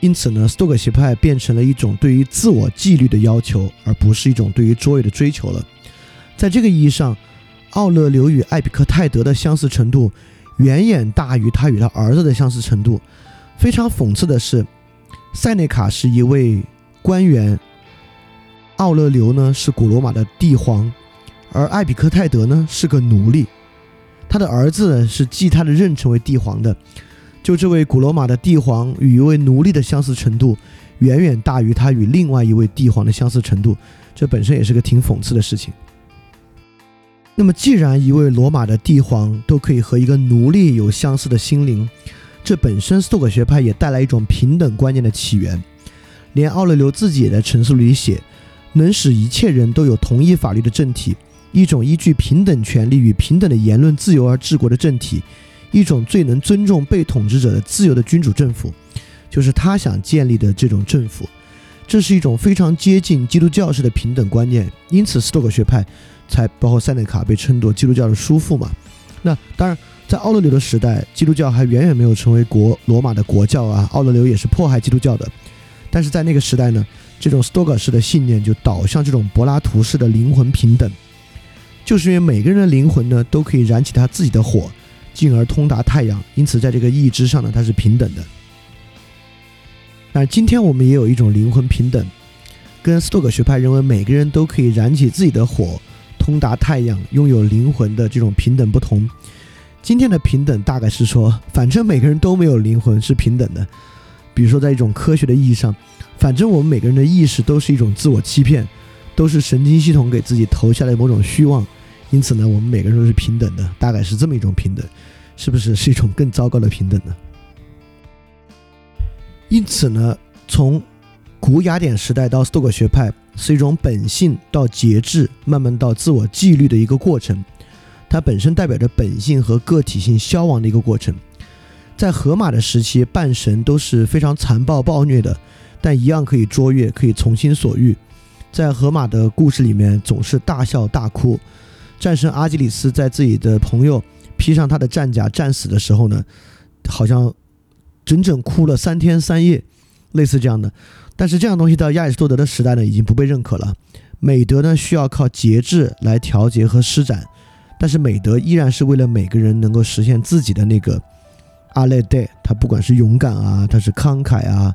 因此呢，斯多葛学派变成了一种对于自我纪律的要求，而不是一种对于卓越的追求了。在这个意义上，奥勒留与艾比克泰德的相似程度远远大于他与他儿子的相似程度。非常讽刺的是，塞内卡是一位官员，奥勒留呢是古罗马的帝皇，而艾比克泰德呢是个奴隶。他的儿子是继他的任成为帝皇的。就这位古罗马的帝皇与一位奴隶的相似程度，远远大于他与另外一位帝皇的相似程度，这本身也是个挺讽刺的事情。那么，既然一位罗马的帝皇都可以和一个奴隶有相似的心灵，这本身斯多葛学派也带来一种平等观念的起源。连奥勒留自己也在陈述里写，能使一切人都有同一法律的政体，一种依据平等权利与平等的言论自由而治国的政体。一种最能尊重被统治者的自由的君主政府，就是他想建立的这种政府。这是一种非常接近基督教式的平等观念，因此斯多葛学派才包括塞内卡被称作基督教的叔父嘛。那当然，在奥勒留的时代，基督教还远远没有成为国罗马的国教啊。奥勒留也是迫害基督教的，但是在那个时代呢，这种斯多葛式的信念就导向这种柏拉图式的灵魂平等，就是因为每个人的灵魂呢都可以燃起他自己的火。进而通达太阳，因此在这个意义之上呢，它是平等的。但今天我们也有一种灵魂平等，跟斯多葛学派认为每个人都可以燃起自己的火，通达太阳，拥有灵魂的这种平等不同。今天的平等大概是说，反正每个人都没有灵魂是平等的。比如说，在一种科学的意义上，反正我们每个人的意识都是一种自我欺骗，都是神经系统给自己投下来某种虚妄。因此呢，我们每个人都是平等的，大概是这么一种平等，是不是是一种更糟糕的平等呢？因此呢，从古雅典时代到斯多葛学派，是一种本性到节制，慢慢到自我纪律的一个过程。它本身代表着本性和个体性消亡的一个过程。在荷马的时期，半神都是非常残暴暴虐的，但一样可以卓越，可以从心所欲。在荷马的故事里面，总是大笑大哭。战神阿基里斯在自己的朋友披上他的战甲战死的时候呢，好像整整哭了三天三夜，类似这样的。但是这样东西到亚里士多德的时代呢，已经不被认可了。美德呢需要靠节制来调节和施展，但是美德依然是为了每个人能够实现自己的那个阿勒代，他不管是勇敢啊，他是慷慨啊，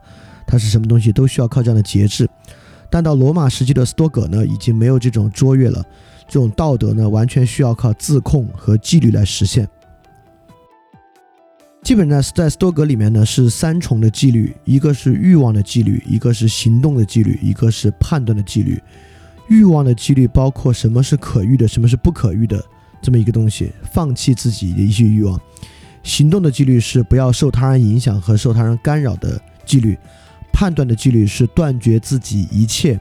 他是什么东西都需要靠这样的节制。但到罗马时期的斯多葛呢，已经没有这种卓越了。这种道德呢，完全需要靠自控和纪律来实现。基本上在斯多格里面呢，是三重的纪律：一个是欲望的纪律，一个是行动的纪律，一个是判断的纪律。欲望的纪律包括什么是可欲的，什么是不可欲的这么一个东西，放弃自己的一些欲望。行动的纪律是不要受他人影响和受他人干扰的纪律。判断的纪律是断绝自己一切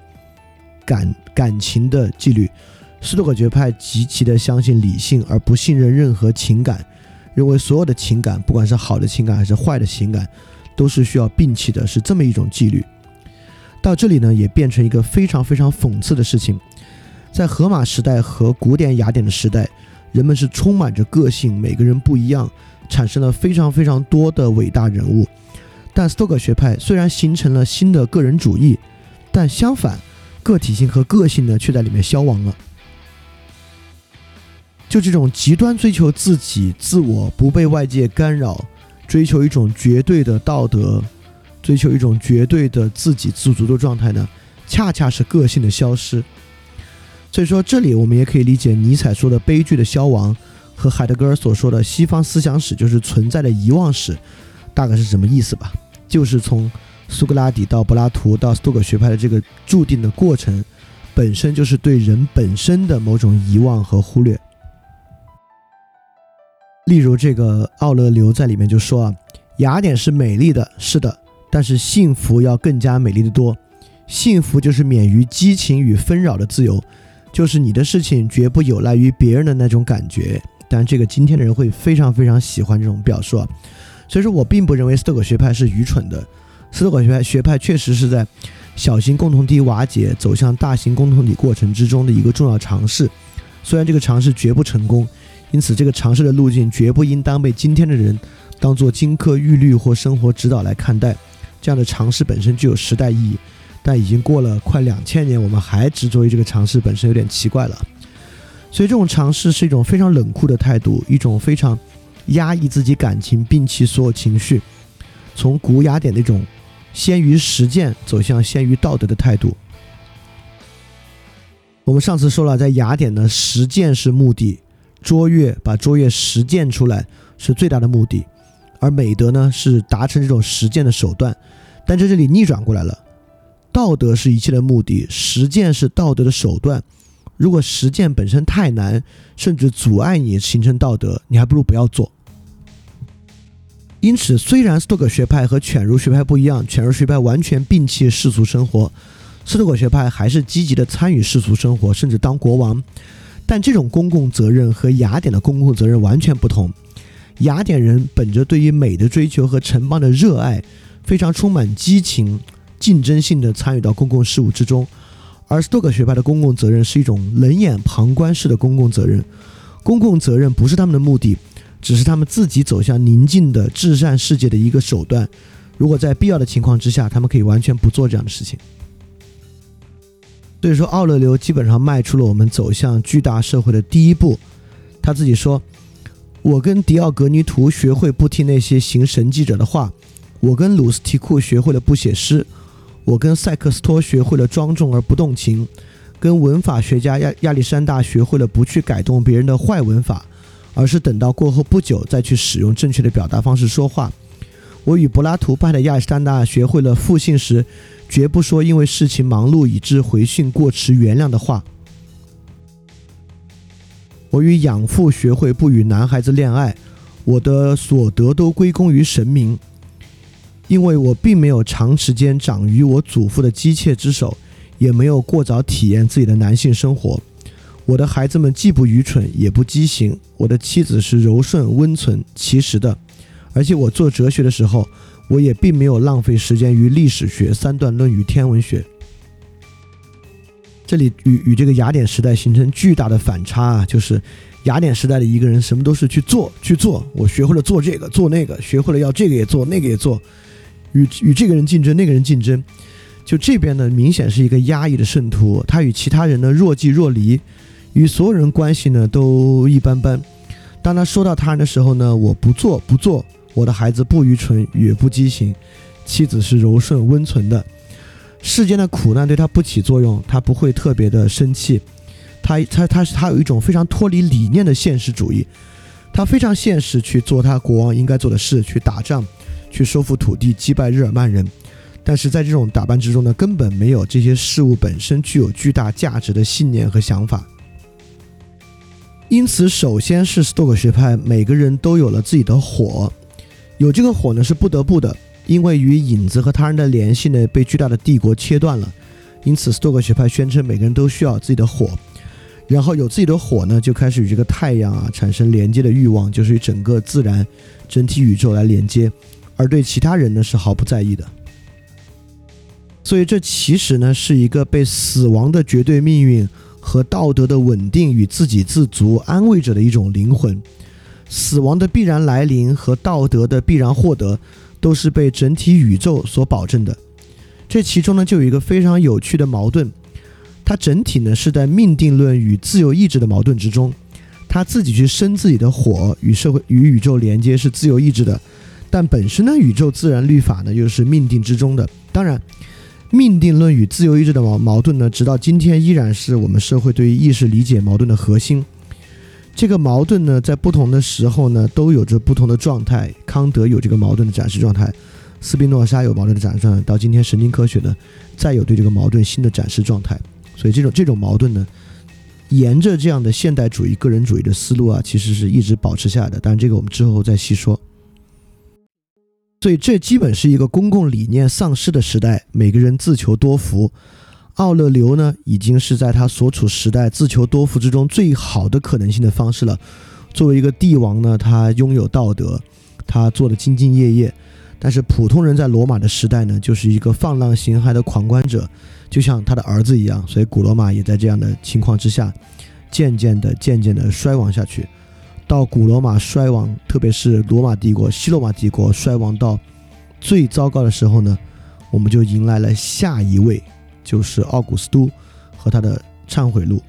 感感情的纪律。斯多葛学派极其的相信理性，而不信任任何情感，认为所有的情感，不管是好的情感还是坏的情感，都是需要摒弃的，是这么一种纪律。到这里呢，也变成一个非常非常讽刺的事情。在荷马时代和古典雅典的时代，人们是充满着个性，每个人不一样，产生了非常非常多的伟大人物。但斯托克学派虽然形成了新的个人主义，但相反，个体性和个性呢，却在里面消亡了。就这种极端追求自己、自我不被外界干扰，追求一种绝对的道德，追求一种绝对的自给自足的状态呢，恰恰是个性的消失。所以说，这里我们也可以理解尼采说的悲剧的消亡，和海德格尔所说的西方思想史就是存在的遗忘史，大概是什么意思吧？就是从苏格拉底到柏拉图到斯多葛学派的这个注定的过程，本身就是对人本身的某种遗忘和忽略。例如，这个奥勒留在里面就说啊，雅典是美丽的，是的，但是幸福要更加美丽的多。幸福就是免于激情与纷扰的自由，就是你的事情绝不有赖于别人的那种感觉。但这个今天的人会非常非常喜欢这种表述啊，所以说我并不认为斯多葛学派是愚蠢的，斯多葛学派学派确实是在小型共同体瓦解走向大型共同体过程之中的一个重要尝试。虽然这个尝试绝不成功，因此这个尝试的路径绝不应当被今天的人当做金科玉律或生活指导来看待。这样的尝试本身具有时代意义，但已经过了快两千年，我们还执着于这个尝试本身，有点奇怪了。所以这种尝试是一种非常冷酷的态度，一种非常压抑自己感情、摒弃所有情绪，从古雅典那种先于实践走向先于道德的态度。我们上次说了，在雅典呢，实践是目的，卓越把卓越实践出来是最大的目的，而美德呢是达成这种实践的手段。但在这里逆转过来了，道德是一切的目的，实践是道德的手段。如果实践本身太难，甚至阻碍你形成道德，你还不如不要做。因此，虽然斯多葛学派和犬儒学派不一样，犬儒学派完全摒弃世俗生活，斯多葛学派还是积极的参与世俗生活，甚至当国王。但这种公共责任和雅典的公共责任完全不同。雅典人本着对于美的追求和城邦的热爱，非常充满激情、竞争性的参与到公共事务之中。而斯多葛学派的公共责任是一种冷眼旁观式的公共责任，公共责任不是他们的目的，只是他们自己走向宁静的至善世界的一个手段。如果在必要的情况之下，他们可以完全不做这样的事情。所以说，奥勒留基本上迈出了我们走向巨大社会的第一步。他自己说：“我跟迪奥格尼图学会不听那些行神迹者的话，我跟鲁斯提库学会了不写诗。”我跟塞克斯托学会了庄重而不动情，跟文法学家亚亚历山大学会了不去改动别人的坏文法，而是等到过后不久再去使用正确的表达方式说话。我与柏拉图派的亚历山大学会了复信时绝不说因为事情忙碌以致回信过迟原谅的话。我与养父学会不与男孩子恋爱，我的所得都归功于神明。因为我并没有长时间长于我祖父的姬妾之手，也没有过早体验自己的男性生活。我的孩子们既不愚蠢也不畸形。我的妻子是柔顺温存、其实的。而且我做哲学的时候，我也并没有浪费时间于历史学、三段论与天文学。这里与与这个雅典时代形成巨大的反差啊！就是雅典时代的一个人什么都是去做去做，我学会了做这个做那个，学会了要这个也做那个也做。与与这个人竞争，那个人竞争，就这边呢，明显是一个压抑的圣徒，他与其他人呢若即若离，与所有人关系呢都一般般。当他说到他人的时候呢，我不做不做，我的孩子不愚蠢也不畸形，妻子是柔顺温存的，世间的苦难对他不起作用，他不会特别的生气，他他他是他有一种非常脱离理念的现实主义，他非常现实去做他国王应该做的事，去打仗。去收复土地，击败日耳曼人，但是在这种打扮之中呢，根本没有这些事物本身具有巨大价值的信念和想法。因此，首先是斯多葛学派，每个人都有了自己的火，有这个火呢是不得不的，因为与影子和他人的联系呢被巨大的帝国切断了。因此，斯多葛学派宣称每个人都需要自己的火，然后有自己的火呢，就开始与这个太阳啊产生连接的欲望，就是与整个自然、整体宇宙来连接。而对其他人呢是毫不在意的，所以这其实呢是一个被死亡的绝对命运和道德的稳定与自给自足安慰着的一种灵魂。死亡的必然来临和道德的必然获得，都是被整体宇宙所保证的。这其中呢就有一个非常有趣的矛盾，它整体呢是在命定论与自由意志的矛盾之中。他自己去生自己的火，与社会与宇宙连接是自由意志的。但本身呢，宇宙自然律法呢，又是命定之中的。当然，命定论与自由意志的矛矛盾呢，直到今天依然是我们社会对于意识理解矛盾的核心。这个矛盾呢，在不同的时候呢，都有着不同的状态。康德有这个矛盾的展示状态，斯宾诺莎有矛盾的展示状态，到今天神经科学呢，再有对这个矛盾新的展示状态。所以，这种这种矛盾呢，沿着这样的现代主义、个人主义的思路啊，其实是一直保持下来的。但这个我们之后再细说。所以这基本是一个公共理念丧失的时代，每个人自求多福。奥勒留呢，已经是在他所处时代自求多福之中最好的可能性的方式了。作为一个帝王呢，他拥有道德，他做的兢兢业业，但是普通人在罗马的时代呢，就是一个放浪形骸的狂欢者，就像他的儿子一样。所以古罗马也在这样的情况之下，渐渐的、渐渐的衰亡下去。到古罗马衰亡，特别是罗马帝国、西罗马帝国衰亡到最糟糕的时候呢，我们就迎来了下一位，就是奥古斯都和他的忏悔录。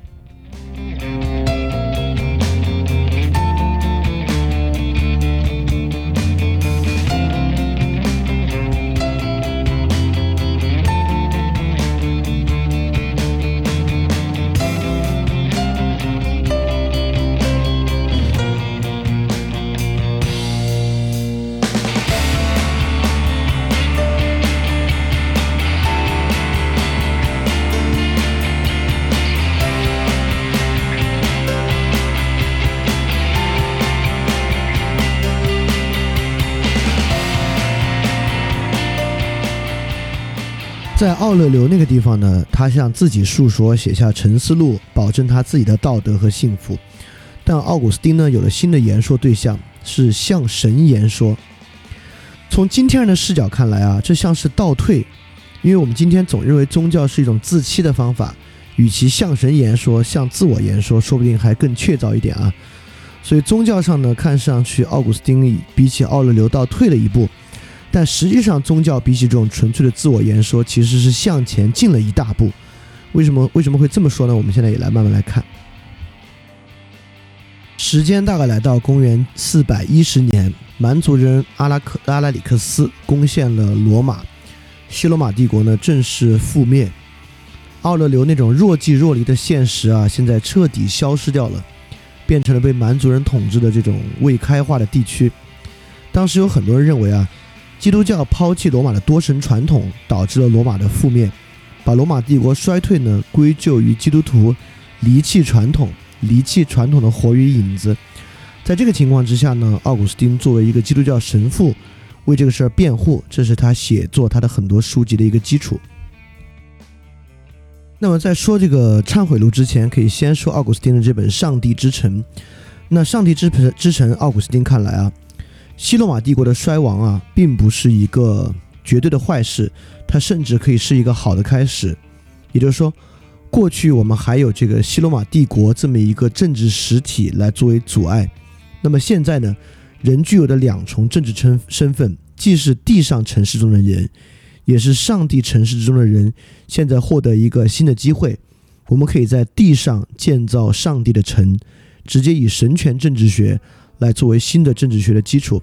在奥勒留那个地方呢，他向自己述说，写下沉思录，保证他自己的道德和幸福。但奥古斯丁呢，有了新的言说对象，是向神言说。从今天人的视角看来啊，这像是倒退，因为我们今天总认为宗教是一种自欺的方法，与其向神言说，向自我言说，说不定还更确凿一点啊。所以宗教上呢，看上去奥古斯丁比起奥勒留倒退了一步。但实际上，宗教比起这种纯粹的自我言说，其实是向前进了一大步。为什么为什么会这么说呢？我们现在也来慢慢来看。时间大概来到公元四百一十年，蛮族人阿拉克阿拉里克斯攻陷了罗马，西罗马帝国呢正式覆灭。奥勒留那种若即若离的现实啊，现在彻底消失掉了，变成了被蛮族人统治的这种未开化的地区。当时有很多人认为啊。基督教抛弃罗马的多神传统，导致了罗马的覆灭，把罗马帝国衰退呢归咎于基督徒离弃传统、离弃传统的活与影子。在这个情况之下呢，奥古斯丁作为一个基督教神父，为这个事儿辩护，这是他写作他的很多书籍的一个基础。那么在说这个忏悔录之前，可以先说奥古斯丁的这本《上帝之城》。那《上帝之城》之城，奥古斯丁看来啊。西罗马帝国的衰亡啊，并不是一个绝对的坏事，它甚至可以是一个好的开始。也就是说，过去我们还有这个西罗马帝国这么一个政治实体来作为阻碍，那么现在呢，人具有的两重政治身身份，既是地上城市中的人，也是上帝城市之中的人，现在获得一个新的机会，我们可以在地上建造上帝的城，直接以神权政治学。来作为新的政治学的基础，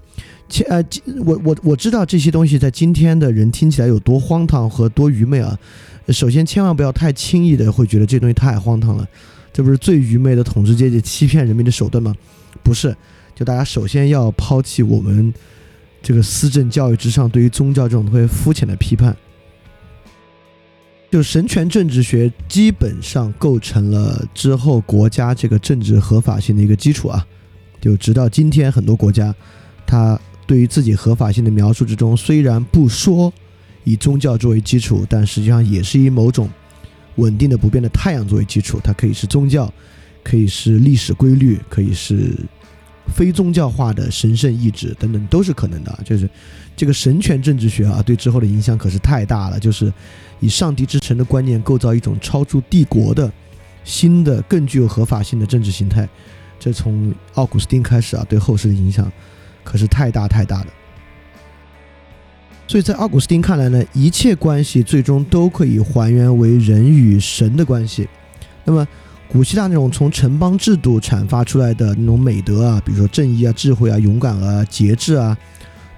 且呃，我我我知道这些东西在今天的人听起来有多荒唐和多愚昧啊！首先，千万不要太轻易的会觉得这东西太荒唐了，这不是最愚昧的统治阶级欺骗人民的手段吗？不是，就大家首先要抛弃我们这个思政教育之上对于宗教这种特别肤浅的批判，就神权政治学基本上构成了之后国家这个政治合法性的一个基础啊。就直到今天，很多国家，它对于自己合法性的描述之中，虽然不说以宗教作为基础，但实际上也是以某种稳定的不变的太阳作为基础。它可以是宗教，可以是历史规律，可以是非宗教化的神圣意志等等，都是可能的。就是这个神权政治学啊，对之后的影响可是太大了。就是以上帝之城的观念构造一种超出帝国的新的、更具有合法性的政治形态。这从奥古斯丁开始啊，对后世的影响可是太大太大的。所以在奥古斯丁看来呢，一切关系最终都可以还原为人与神的关系。那么，古希腊那种从城邦制度阐发出来的那种美德啊，比如说正义啊、智慧啊、勇敢啊、节制啊，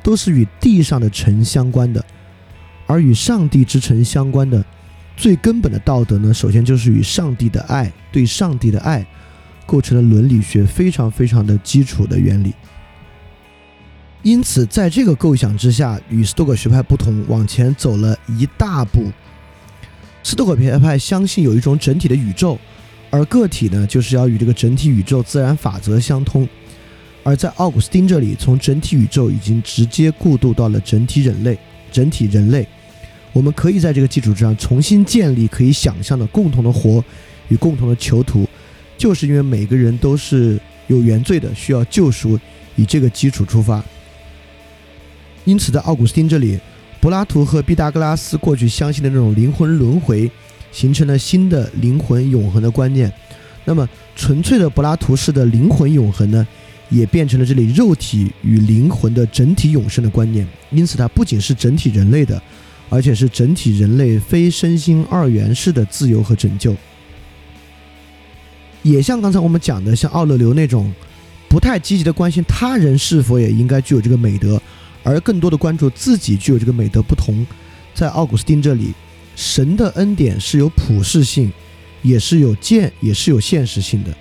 都是与地上的城相关的；而与上帝之城相关的最根本的道德呢，首先就是与上帝的爱，对上帝的爱。构成了伦理学非常非常的基础的原理。因此，在这个构想之下，与斯多葛学派不同，往前走了一大步。斯多葛学派相信有一种整体的宇宙，而个体呢，就是要与这个整体宇宙自然法则相通。而在奥古斯丁这里，从整体宇宙已经直接过渡到了整体人类，整体人类，我们可以在这个基础之上重新建立可以想象的共同的活与共同的囚徒。就是因为每个人都是有原罪的，需要救赎，以这个基础出发。因此，在奥古斯丁这里，柏拉图和毕达哥拉斯过去相信的那种灵魂轮回，形成了新的灵魂永恒的观念。那么，纯粹的柏拉图式的灵魂永恒呢，也变成了这里肉体与灵魂的整体永生的观念。因此，它不仅是整体人类的，而且是整体人类非身心二元式的自由和拯救。也像刚才我们讲的，像奥勒留那种不太积极的关心他人是否也应该具有这个美德，而更多的关注自己具有这个美德不同。在奥古斯丁这里，神的恩典是有普世性，也是有见，也是有现实性的。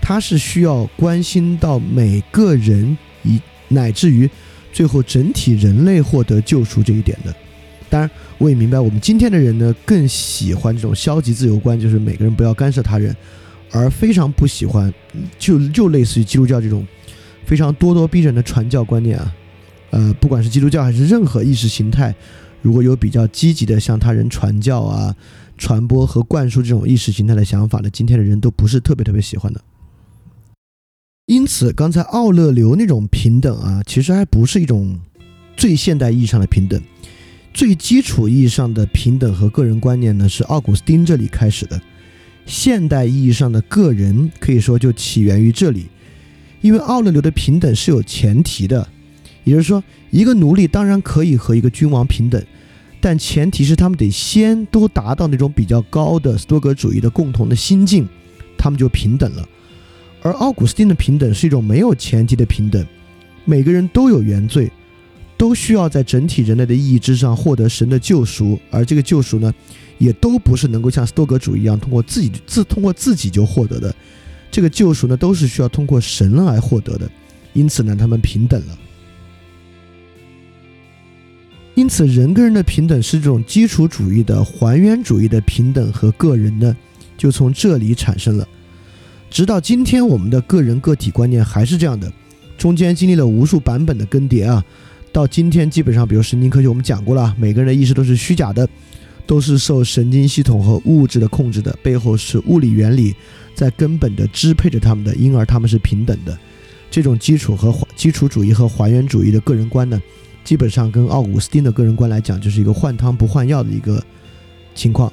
他是需要关心到每个人，以乃至于最后整体人类获得救赎这一点的。当然，我也明白我们今天的人呢，更喜欢这种消极自由观，就是每个人不要干涉他人。而非常不喜欢，就就类似于基督教这种非常咄咄逼人的传教观念啊，呃，不管是基督教还是任何意识形态，如果有比较积极的向他人传教啊、传播和灌输这种意识形态的想法呢，今天的人都不是特别特别喜欢的。因此，刚才奥勒留那种平等啊，其实还不是一种最现代意义上的平等，最基础意义上的平等和个人观念呢，是奥古斯丁这里开始的。现代意义上的个人可以说就起源于这里，因为奥勒留的平等是有前提的，也就是说，一个奴隶当然可以和一个君王平等，但前提是他们得先都达到那种比较高的斯多格主义的共同的心境，他们就平等了。而奥古斯丁的平等是一种没有前提的平等，每个人都有原罪，都需要在整体人类的意义之上获得神的救赎，而这个救赎呢？也都不是能够像斯多格主义一样通过自己自通过自己就获得的，这个救赎呢都是需要通过神来获得的，因此呢他们平等了。因此人跟人的平等是这种基础主义的还原主义的平等和个人呢就从这里产生了。直到今天我们的个人个体观念还是这样的，中间经历了无数版本的更迭啊，到今天基本上比如神经科学我们讲过了，每个人的意识都是虚假的。都是受神经系统和物质的控制的，背后是物理原理在根本的支配着他们的，因而他们是平等的。这种基础和基础主义和还原主义的个人观呢，基本上跟奥古斯丁的个人观来讲，就是一个换汤不换药的一个情况。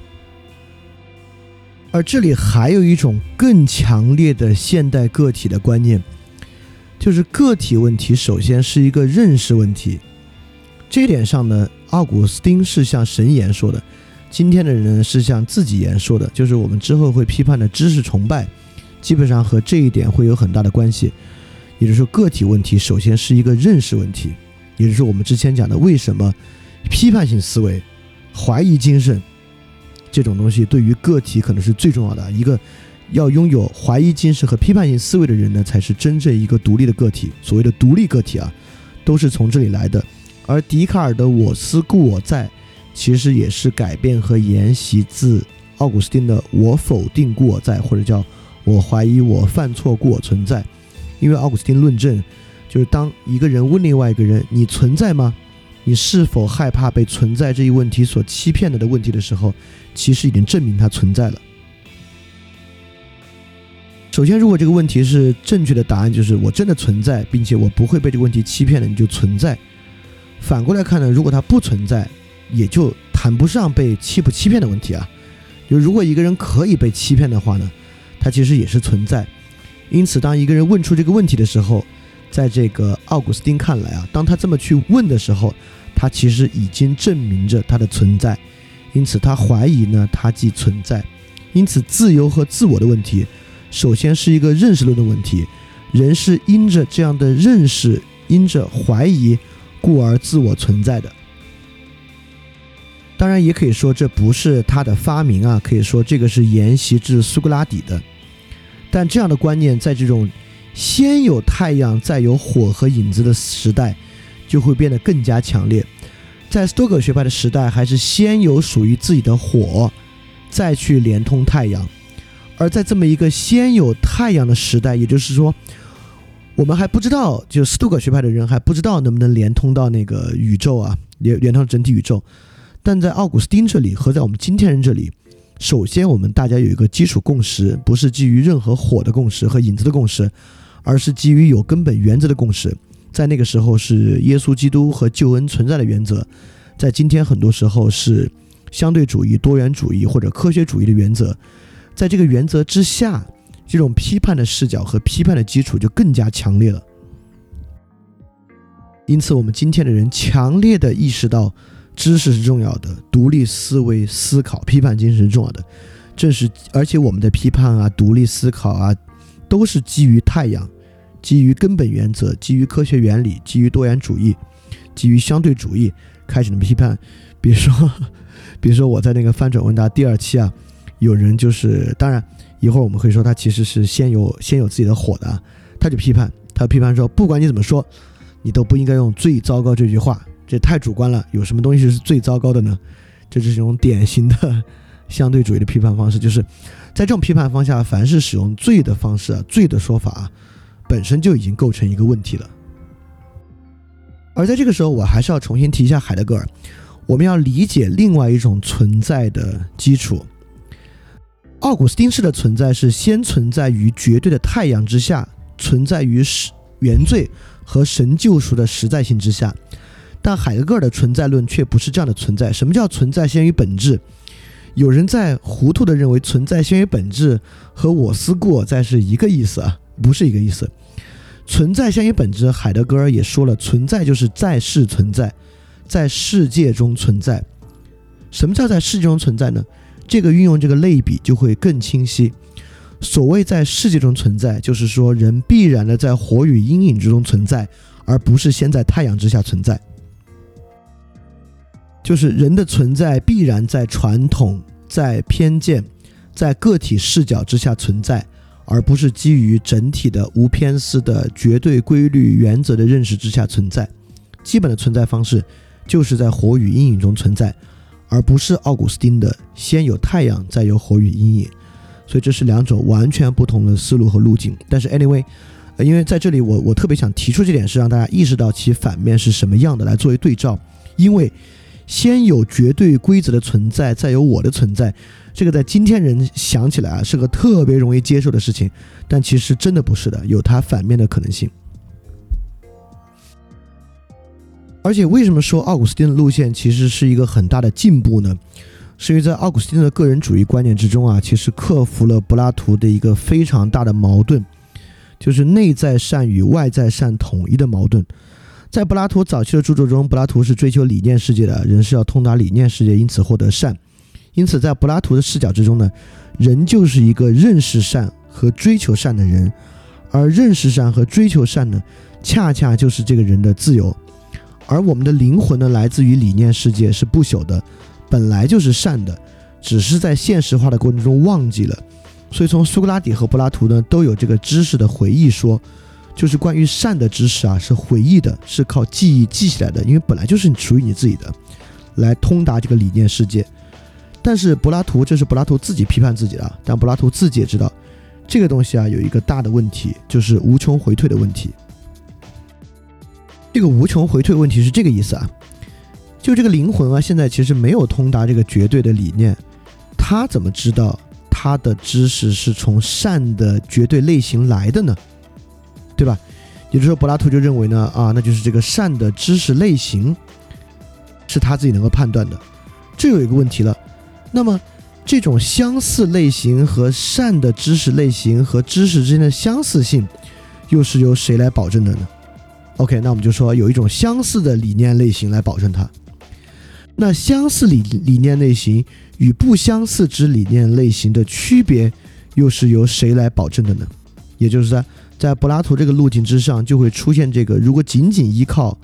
而这里还有一种更强烈的现代个体的观念，就是个体问题首先是一个认识问题。这一点上呢，奥古斯丁是向神言说的。今天的人是向自己言说的，就是我们之后会批判的知识崇拜，基本上和这一点会有很大的关系。也就是说，个体问题首先是一个认识问题，也就是我们之前讲的为什么批判性思维、怀疑精神这种东西对于个体可能是最重要的。一个要拥有怀疑精神和批判性思维的人呢，才是真正一个独立的个体。所谓的独立个体啊，都是从这里来的。而笛卡尔的“我思故我在”。其实也是改变和沿袭自奥古斯丁的“我否定故我在”或者叫“我怀疑我犯错故我存在”，因为奥古斯丁论证，就是当一个人问另外一个人“你存在吗？你是否害怕被存在这一问题所欺骗了”的问题的时候，其实已经证明它存在了。首先，如果这个问题是正确的答案，就是我真的存在，并且我不会被这个问题欺骗的，你就存在。反过来看呢，如果它不存在，也就谈不上被欺不欺骗的问题啊。就如果一个人可以被欺骗的话呢，他其实也是存在。因此，当一个人问出这个问题的时候，在这个奥古斯丁看来啊，当他这么去问的时候，他其实已经证明着他的存在。因此，他怀疑呢，他即存在。因此，自由和自我的问题，首先是一个认识论的问题。人是因着这样的认识，因着怀疑，故而自我存在的。当然，也可以说这不是他的发明啊，可以说这个是沿袭自苏格拉底的。但这样的观念，在这种先有太阳再有火和影子的时代，就会变得更加强烈。在斯多葛学派的时代，还是先有属于自己的火，再去连通太阳。而在这么一个先有太阳的时代，也就是说，我们还不知道，就斯多葛学派的人还不知道能不能连通到那个宇宙啊，连连通整体宇宙。但在奥古斯丁这里和在我们今天人这里，首先我们大家有一个基础共识，不是基于任何火的共识和影子的共识，而是基于有根本原则的共识，在那个时候是耶稣基督和救恩存在的原则，在今天很多时候是相对主义、多元主义或者科学主义的原则。在这个原则之下，这种批判的视角和批判的基础就更加强烈了。因此，我们今天的人强烈的意识到，知识是重要的，独立思维、思考、批判精神是重要的。正是，而且我们的批判啊、独立思考啊，都是基于太阳。基于根本原则，基于科学原理，基于多元主义，基于相对主义开始的批判。比如说，比如说我在那个翻转问答第二期啊，有人就是，当然一会儿我们会说他其实是先有先有自己的火的，他就批判，他批判说，不管你怎么说，你都不应该用最糟糕这句话，这太主观了。有什么东西是最糟糕的呢？这是一种典型的 相对主义的批判方式，就是在这种批判方下，凡是使用罪的方式啊，罪的说法啊。本身就已经构成一个问题了，而在这个时候，我还是要重新提一下海德格尔。我们要理解另外一种存在的基础。奥古斯丁式的存在是先存在于绝对的太阳之下，存在于原罪和神救赎的实在性之下。但海德格尔的存在论却不是这样的存在。什么叫存在先于本质？有人在糊涂的认为存在先于本质和我思故我在是一个意思啊。不是一个意思。存在先于本质，海德格尔也说了，存在就是在世存在，在世界中存在。什么叫在世界中存在呢？这个运用这个类比就会更清晰。所谓在世界中存在，就是说人必然的在火与阴影之中存在，而不是先在太阳之下存在。就是人的存在必然在传统、在偏见、在个体视角之下存在。而不是基于整体的无偏私的绝对规律原则的认识之下存在，基本的存在方式就是在火与阴影中存在，而不是奥古斯丁的先有太阳再有火与阴影。所以这是两种完全不同的思路和路径。但是 anyway，因为在这里我我特别想提出这点，是让大家意识到其反面是什么样的，来作为对照。因为先有绝对规则的存在，再有我的存在。这个在今天人想起来啊，是个特别容易接受的事情，但其实真的不是的，有它反面的可能性。而且，为什么说奥古斯丁的路线其实是一个很大的进步呢？是因为在奥古斯丁的个人主义观念之中啊，其实克服了柏拉图的一个非常大的矛盾，就是内在善与外在善统一的矛盾。在柏拉图早期的著作中，柏拉图是追求理念世界的人，是要通达理念世界，因此获得善。因此，在柏拉图的视角之中呢，人就是一个认识善和追求善的人，而认识善和追求善呢，恰恰就是这个人的自由。而我们的灵魂呢，来自于理念世界，是不朽的，本来就是善的，只是在现实化的过程中忘记了。所以，从苏格拉底和柏拉图呢，都有这个知识的回忆说，就是关于善的知识啊，是回忆的，是靠记忆记起来的，因为本来就是属于你自己的，来通达这个理念世界。但是柏拉图，这是柏拉图自己批判自己的。但柏拉图自己也知道，这个东西啊有一个大的问题，就是无穷回退的问题。这个无穷回退问题是这个意思啊，就这个灵魂啊，现在其实没有通达这个绝对的理念，他怎么知道他的知识是从善的绝对类型来的呢？对吧？也就是说，柏拉图就认为呢，啊，那就是这个善的知识类型是他自己能够判断的。这有一个问题了。那么，这种相似类型和善的知识类型和知识之间的相似性，又是由谁来保证的呢？OK，那我们就说有一种相似的理念类型来保证它。那相似理理念类型与不相似之理念类型的区别，又是由谁来保证的呢？也就是说在柏拉图这个路径之上，就会出现这个：如果仅仅依靠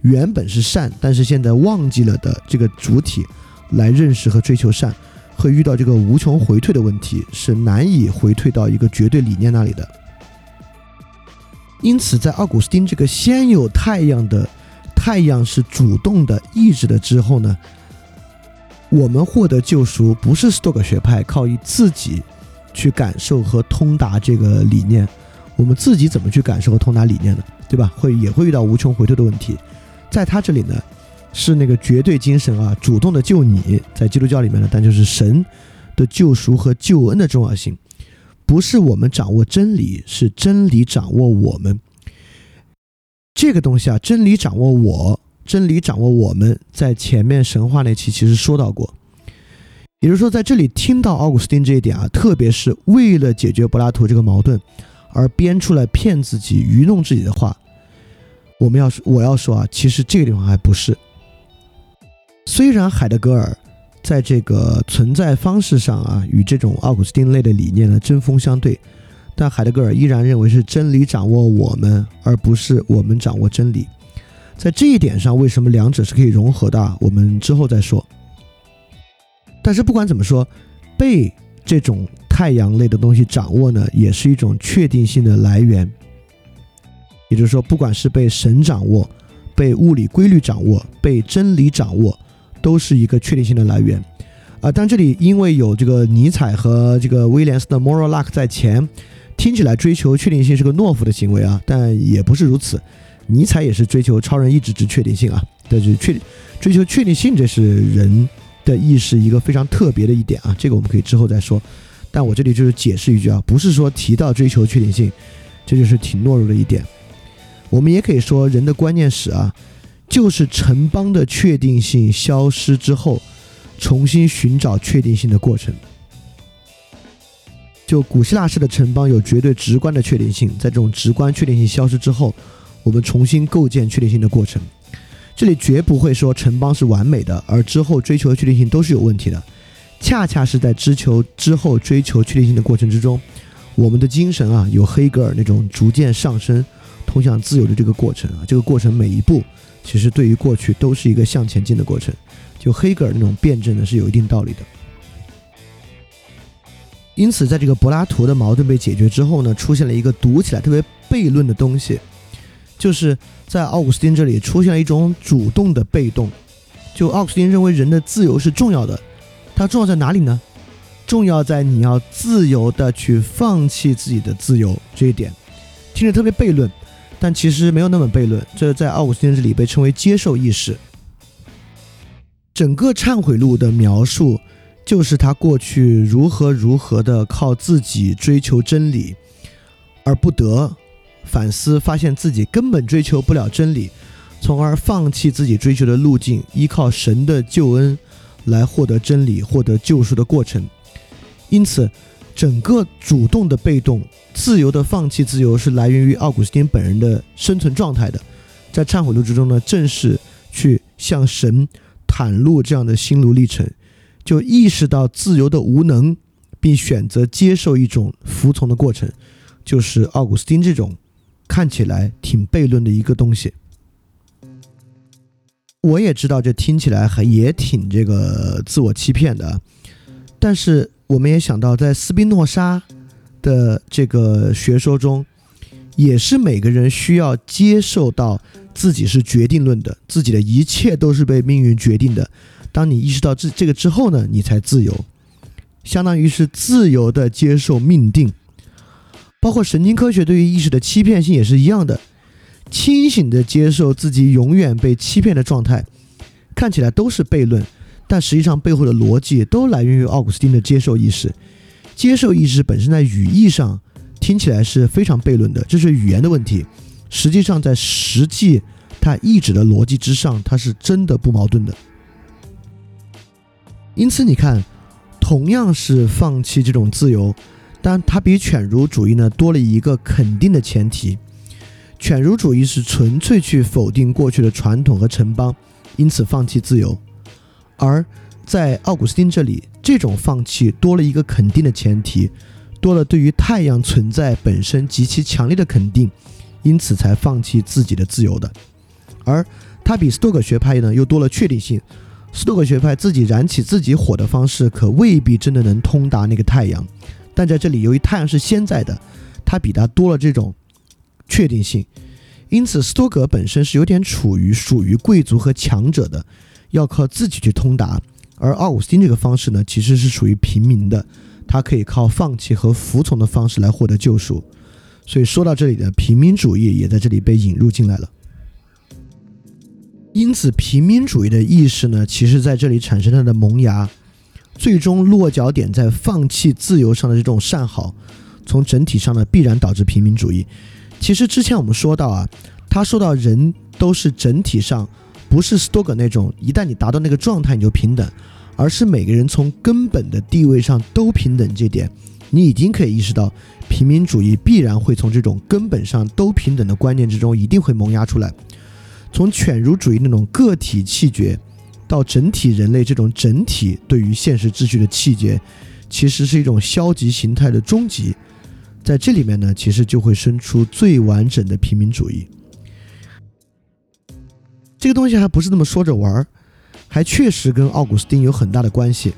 原本是善，但是现在忘记了的这个主体。来认识和追求善，会遇到这个无穷回退的问题，是难以回退到一个绝对理念那里的。因此，在奥古斯丁这个先有太阳的太阳是主动的意志的之后呢，我们获得救赎不是斯多葛学派靠以自己去感受和通达这个理念，我们自己怎么去感受和通达理念呢？对吧？会也会遇到无穷回退的问题，在他这里呢。是那个绝对精神啊，主动的救你，在基督教里面呢，但就是神的救赎和救恩的重要性，不是我们掌握真理，是真理掌握我们。这个东西啊，真理掌握我，真理掌握我们，在前面神话那期其实说到过。也就是说，在这里听到奥古斯丁这一点啊，特别是为了解决柏拉图这个矛盾而编出来骗自己、愚弄自己的话，我们要说，我要说啊，其实这个地方还不是。虽然海德格尔在这个存在方式上啊，与这种奥古斯丁类的理念呢针锋相对，但海德格尔依然认为是真理掌握我们，而不是我们掌握真理。在这一点上，为什么两者是可以融合的？我们之后再说。但是不管怎么说，被这种太阳类的东西掌握呢，也是一种确定性的来源。也就是说，不管是被神掌握、被物理规律掌握、被真理掌握，都是一个确定性的来源。啊，但这里因为有这个尼采和这个威廉斯的 moral luck 在前，听起来追求确定性是个懦夫的行为啊，但也不是如此。尼采也是追求超人意志之确定性啊，但是确追求确定性，这是人。的意识一个非常特别的一点啊，这个我们可以之后再说。但我这里就是解释一句啊，不是说提到追求确定性，这就是挺懦弱的一点。我们也可以说，人的观念史啊，就是城邦的确定性消失之后，重新寻找确定性的过程。就古希腊式的城邦有绝对直观的确定性，在这种直观确定性消失之后，我们重新构建确定性的过程。这里绝不会说城邦是完美的，而之后追求的确定性都是有问题的。恰恰是在追求之后追求确定性的过程之中，我们的精神啊，有黑格尔那种逐渐上升、通向自由的这个过程啊。这个过程每一步，其实对于过去都是一个向前进的过程。就黑格尔那种辩证呢，是有一定道理的。因此，在这个柏拉图的矛盾被解决之后呢，出现了一个读起来特别悖论的东西，就是。在奥古斯丁这里出现了一种主动的被动，就奥古斯丁认为人的自由是重要的，它重要在哪里呢？重要在你要自由的去放弃自己的自由这一点，听着特别悖论，但其实没有那么悖论。这在奥古斯丁这里被称为接受意识。整个忏悔录的描述就是他过去如何如何的靠自己追求真理而不得。反思，发现自己根本追求不了真理，从而放弃自己追求的路径，依靠神的救恩来获得真理、获得救赎的过程。因此，整个主动的被动、自由的放弃自由，是来源于奥古斯丁本人的生存状态的。在忏悔录之中呢，正是去向神袒露这样的心路历程，就意识到自由的无能，并选择接受一种服从的过程，就是奥古斯丁这种。看起来挺悖论的一个东西，我也知道这听起来还也挺这个自我欺骗的，但是我们也想到，在斯宾诺莎的这个学说中，也是每个人需要接受到自己是决定论的，自己的一切都是被命运决定的。当你意识到这这个之后呢，你才自由，相当于是自由的接受命定。包括神经科学对于意识的欺骗性也是一样的，清醒的接受自己永远被欺骗的状态，看起来都是悖论，但实际上背后的逻辑都来源于奥古斯丁的接受意识。接受意识本身在语义上听起来是非常悖论的，这是语言的问题。实际上在实际它意志的逻辑之上，它是真的不矛盾的。因此你看，同样是放弃这种自由。但它比犬儒主义呢多了一个肯定的前提，犬儒主义是纯粹去否定过去的传统和城邦，因此放弃自由；而在奥古斯丁这里，这种放弃多了一个肯定的前提，多了对于太阳存在本身极其强烈的肯定，因此才放弃自己的自由的。而他比斯多葛学派呢又多了确定性，斯多葛学派自己燃起自己火的方式，可未必真的能通达那个太阳。但在这里，由于太阳是先在的，它比它多了这种确定性，因此斯托格本身是有点处于属于贵族和强者的，要靠自己去通达；而奥古斯丁这个方式呢，其实是属于平民的，他可以靠放弃和服从的方式来获得救赎。所以说到这里的平民主义也在这里被引入进来了。因此，平民主义的意识呢，其实在这里产生它的萌芽。最终落脚点在放弃自由上的这种善好，从整体上呢必然导致平民主义。其实之前我们说到啊，他说到人都是整体上，不是斯多葛那种一旦你达到那个状态你就平等，而是每个人从根本的地位上都平等。这点你已经可以意识到，平民主义必然会从这种根本上都平等的观念之中一定会萌芽出来。从犬儒主义那种个体气绝，到整体人类这种整体对于现实秩序的气绝，其实是一种消极形态的终极。在这里面呢，其实就会生出最完整的平民主义。这个东西还不是这么说着玩儿，还确实跟奥古斯丁有很大的关系。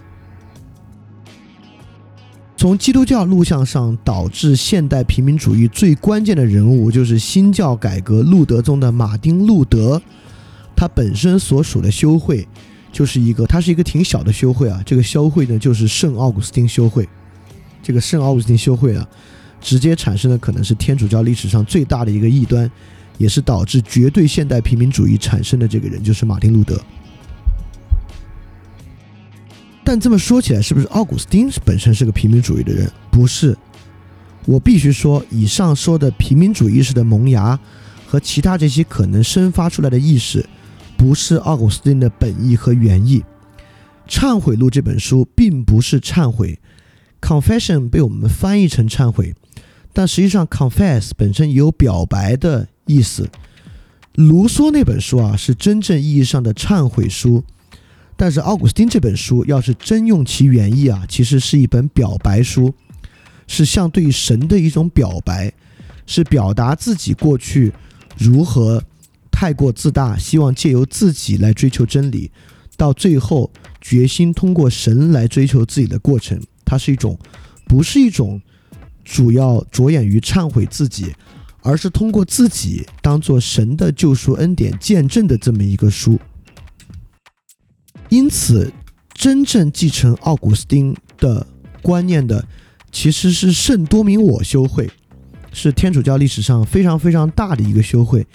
从基督教录像上导致现代平民主义最关键的人物，就是新教改革路德中的马丁·路德。他本身所属的修会，就是一个，他是一个挺小的修会啊。这个修会呢，就是圣奥古斯丁修会。这个圣奥古斯丁修会啊。直接产生的可能是天主教历史上最大的一个异端，也是导致绝对现代平民主义产生的这个人，就是马丁路德。但这么说起来，是不是奥古斯丁本身是个平民主义的人？不是。我必须说，以上说的平民主义意识的萌芽和其他这些可能生发出来的意识，不是奥古斯丁的本意和原意。《忏悔录》这本书并不是忏悔，Confession 被我们翻译成忏悔。但实际上，confess 本身也有表白的意思。卢梭那本书啊，是真正意义上的忏悔书。但是奥古斯丁这本书，要是真用其原意啊，其实是一本表白书，是向对神的一种表白，是表达自己过去如何太过自大，希望借由自己来追求真理，到最后决心通过神来追求自己的过程。它是一种，不是一种。主要着眼于忏悔自己，而是通过自己当做神的救赎恩典见证的这么一个书。因此，真正继承奥古斯丁的观念的，其实是圣多明我修会，是天主教历史上非常非常大的一个修会，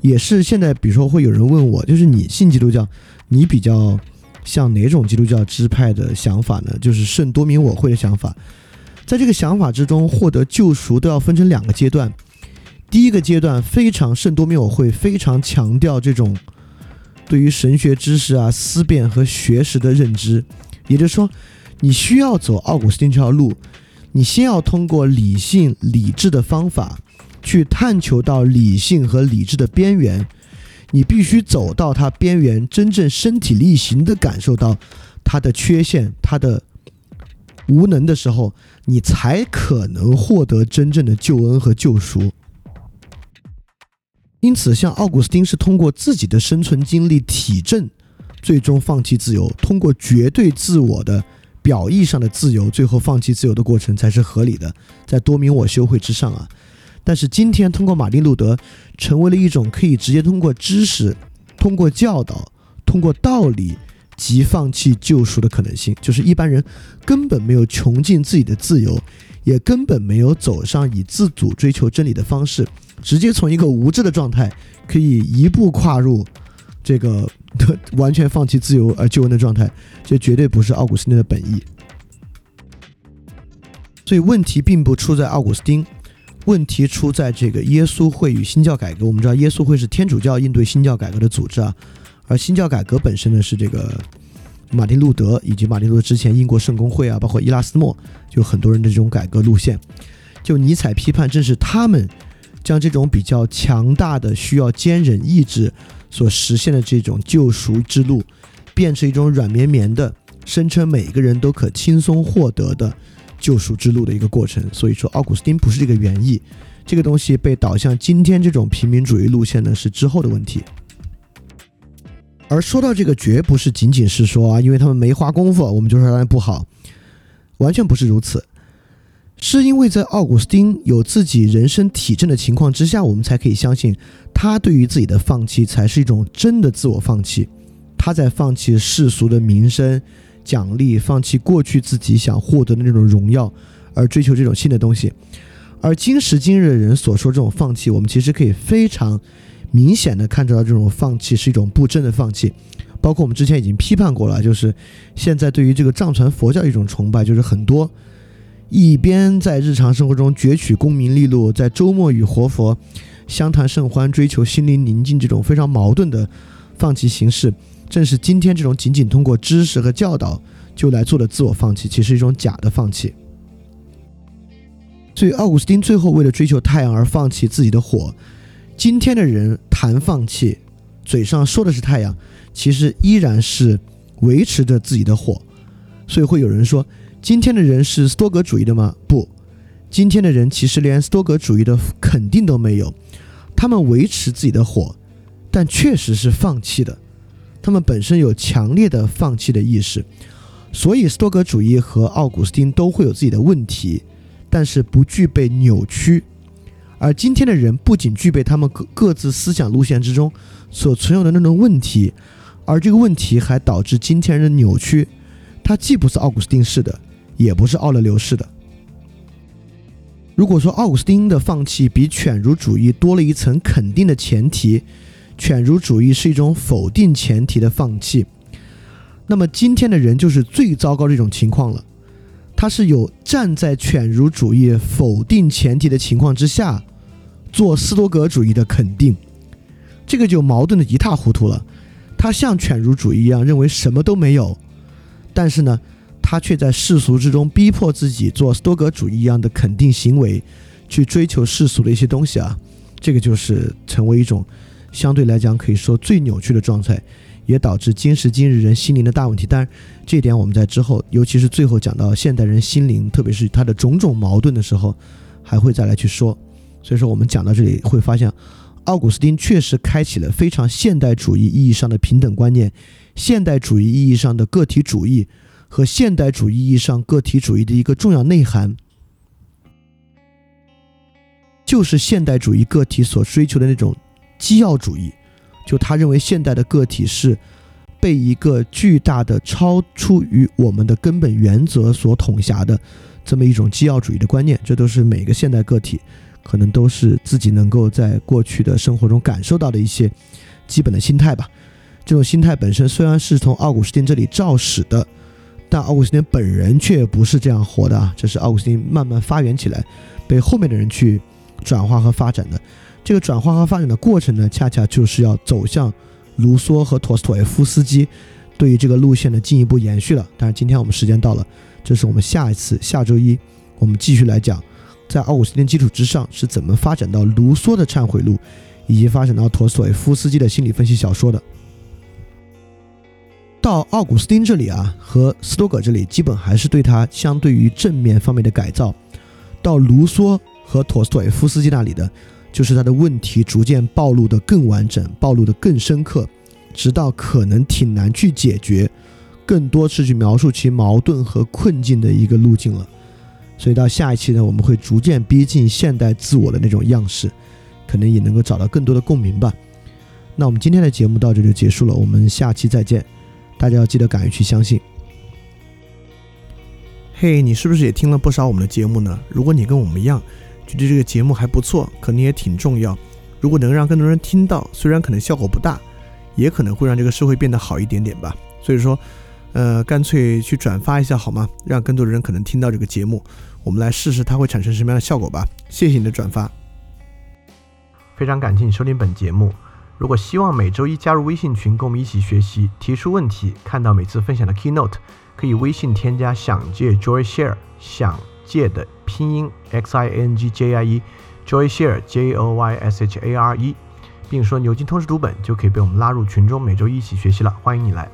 也是现在比如说会有人问我，就是你信基督教，你比较像哪种基督教支派的想法呢？就是圣多明我会的想法。在这个想法之中，获得救赎都要分成两个阶段。第一个阶段非常圣多缪会非常强调这种对于神学知识啊思辨和学识的认知，也就是说，你需要走奥古斯丁这条路，你先要通过理性理智的方法去探求到理性和理智的边缘，你必须走到它边缘，真正身体力行的感受到它的缺陷，它的。无能的时候，你才可能获得真正的救恩和救赎。因此，像奥古斯丁是通过自己的生存经历体证，最终放弃自由；通过绝对自我的表意上的自由，最后放弃自由的过程才是合理的，在多明我修会之上啊。但是今天，通过马丁路德，成为了一种可以直接通过知识、通过教导、通过道理。即放弃救赎的可能性，就是一般人根本没有穷尽自己的自由，也根本没有走上以自主追求真理的方式，直接从一个无知的状态，可以一步跨入这个 完全放弃自由而救恩的状态，这绝对不是奥古斯丁的本意。所以问题并不出在奥古斯丁，问题出在这个耶稣会与新教改革。我们知道耶稣会是天主教应对新教改革的组织啊。而新教改革本身呢，是这个马丁路德以及马丁路德之前英国圣公会啊，包括伊拉斯谟，就很多人的这种改革路线。就尼采批判，正是他们将这种比较强大的、需要坚忍意志所实现的这种救赎之路，变成一种软绵绵的，声称每个人都可轻松获得的救赎之路的一个过程。所以说，奥古斯丁不是这个原意，这个东西被导向今天这种平民主义路线呢，是之后的问题。而说到这个，绝不是仅仅是说啊，因为他们没花功夫，我们就说他们不好，完全不是如此。是因为在奥古斯丁有自己人生体证的情况之下，我们才可以相信他对于自己的放弃才是一种真的自我放弃。他在放弃世俗的名声、奖励，放弃过去自己想获得的那种荣耀，而追求这种新的东西。而今时今日的人所说这种放弃，我们其实可以非常。明显的看出来这种放弃是一种不争的放弃，包括我们之前已经批判过了，就是现在对于这个藏传佛教一种崇拜，就是很多一边在日常生活中攫取功名利禄，在周末与活佛相谈甚欢、追求心灵宁静这种非常矛盾的放弃形式，正是今天这种仅仅通过知识和教导就来做的自我放弃，其实是一种假的放弃。所以，奥古斯丁最后为了追求太阳而放弃自己的火。今天的人谈放弃，嘴上说的是太阳，其实依然是维持着自己的火。所以会有人说，今天的人是斯多格主义的吗？不，今天的人其实连斯多格主义的肯定都没有。他们维持自己的火，但确实是放弃的。他们本身有强烈的放弃的意识。所以，斯多格主义和奥古斯丁都会有自己的问题。但是不具备扭曲，而今天的人不仅具备他们各各自思想路线之中所存有的那种问题，而这个问题还导致今天人的扭曲。他既不是奥古斯丁式的，也不是奥勒留式的。如果说奥古斯丁的放弃比犬儒主义多了一层肯定的前提，犬儒主义是一种否定前提的放弃，那么今天的人就是最糟糕的一种情况了。他是有站在犬儒主义否定前提的情况之下，做斯多格主义的肯定，这个就矛盾的一塌糊涂了。他像犬儒主义一样认为什么都没有，但是呢，他却在世俗之中逼迫自己做斯多格主义一样的肯定行为，去追求世俗的一些东西啊，这个就是成为一种相对来讲可以说最扭曲的状态。也导致今时今日人心灵的大问题，但是这一点我们在之后，尤其是最后讲到现代人心灵，特别是他的种种矛盾的时候，还会再来去说。所以说，我们讲到这里会发现，奥古斯丁确实开启了非常现代主义意义上的平等观念，现代主义意义上的个体主义和现代主义意义上个体主义的一个重要内涵，就是现代主义个体所追求的那种基要主义。就他认为现代的个体是被一个巨大的、超出于我们的根本原则所统辖的这么一种基要主义的观念，这都是每个现代个体可能都是自己能够在过去的生活中感受到的一些基本的心态吧。这种心态本身虽然是从奥古斯丁这里肇始的，但奥古斯丁本人却不是这样活的啊！这是奥古斯丁慢慢发源起来，被后面的人去转化和发展的。这个转化和发展的过程呢，恰恰就是要走向卢梭和陀思妥耶夫斯基对于这个路线的进一步延续了。但是今天我们时间到了，这是我们下一次下周一我们继续来讲，在奥古斯丁基础之上是怎么发展到卢梭的忏悔录，以及发展到陀思妥耶夫斯基的心理分析小说的。到奥古斯丁这里啊，和斯多葛这里基本还是对他相对于正面方面的改造。到卢梭和陀思妥耶夫斯基那里的。就是他的问题逐渐暴露的更完整，暴露的更深刻，直到可能挺难去解决，更多是去描述其矛盾和困境的一个路径了。所以到下一期呢，我们会逐渐逼近现代自我的那种样式，可能也能够找到更多的共鸣吧。那我们今天的节目到这就结束了，我们下期再见。大家要记得敢于去相信。嘿，你是不是也听了不少我们的节目呢？如果你跟我们一样。觉得这个节目还不错，可能也挺重要。如果能让更多人听到，虽然可能效果不大，也可能会让这个社会变得好一点点吧。所以说，呃，干脆去转发一下好吗？让更多的人可能听到这个节目，我们来试试它会产生什么样的效果吧。谢谢你的转发，非常感谢你收听本节目。如果希望每周一加入微信群，跟我们一起学习，提出问题，看到每次分享的 keynote，可以微信添加想借 Joy Share 想。借的拼音 x i n g j i e，Joy Share J O Y S H A R E，并说牛津通识读本就可以被我们拉入群中，每周一起学习了，欢迎你来。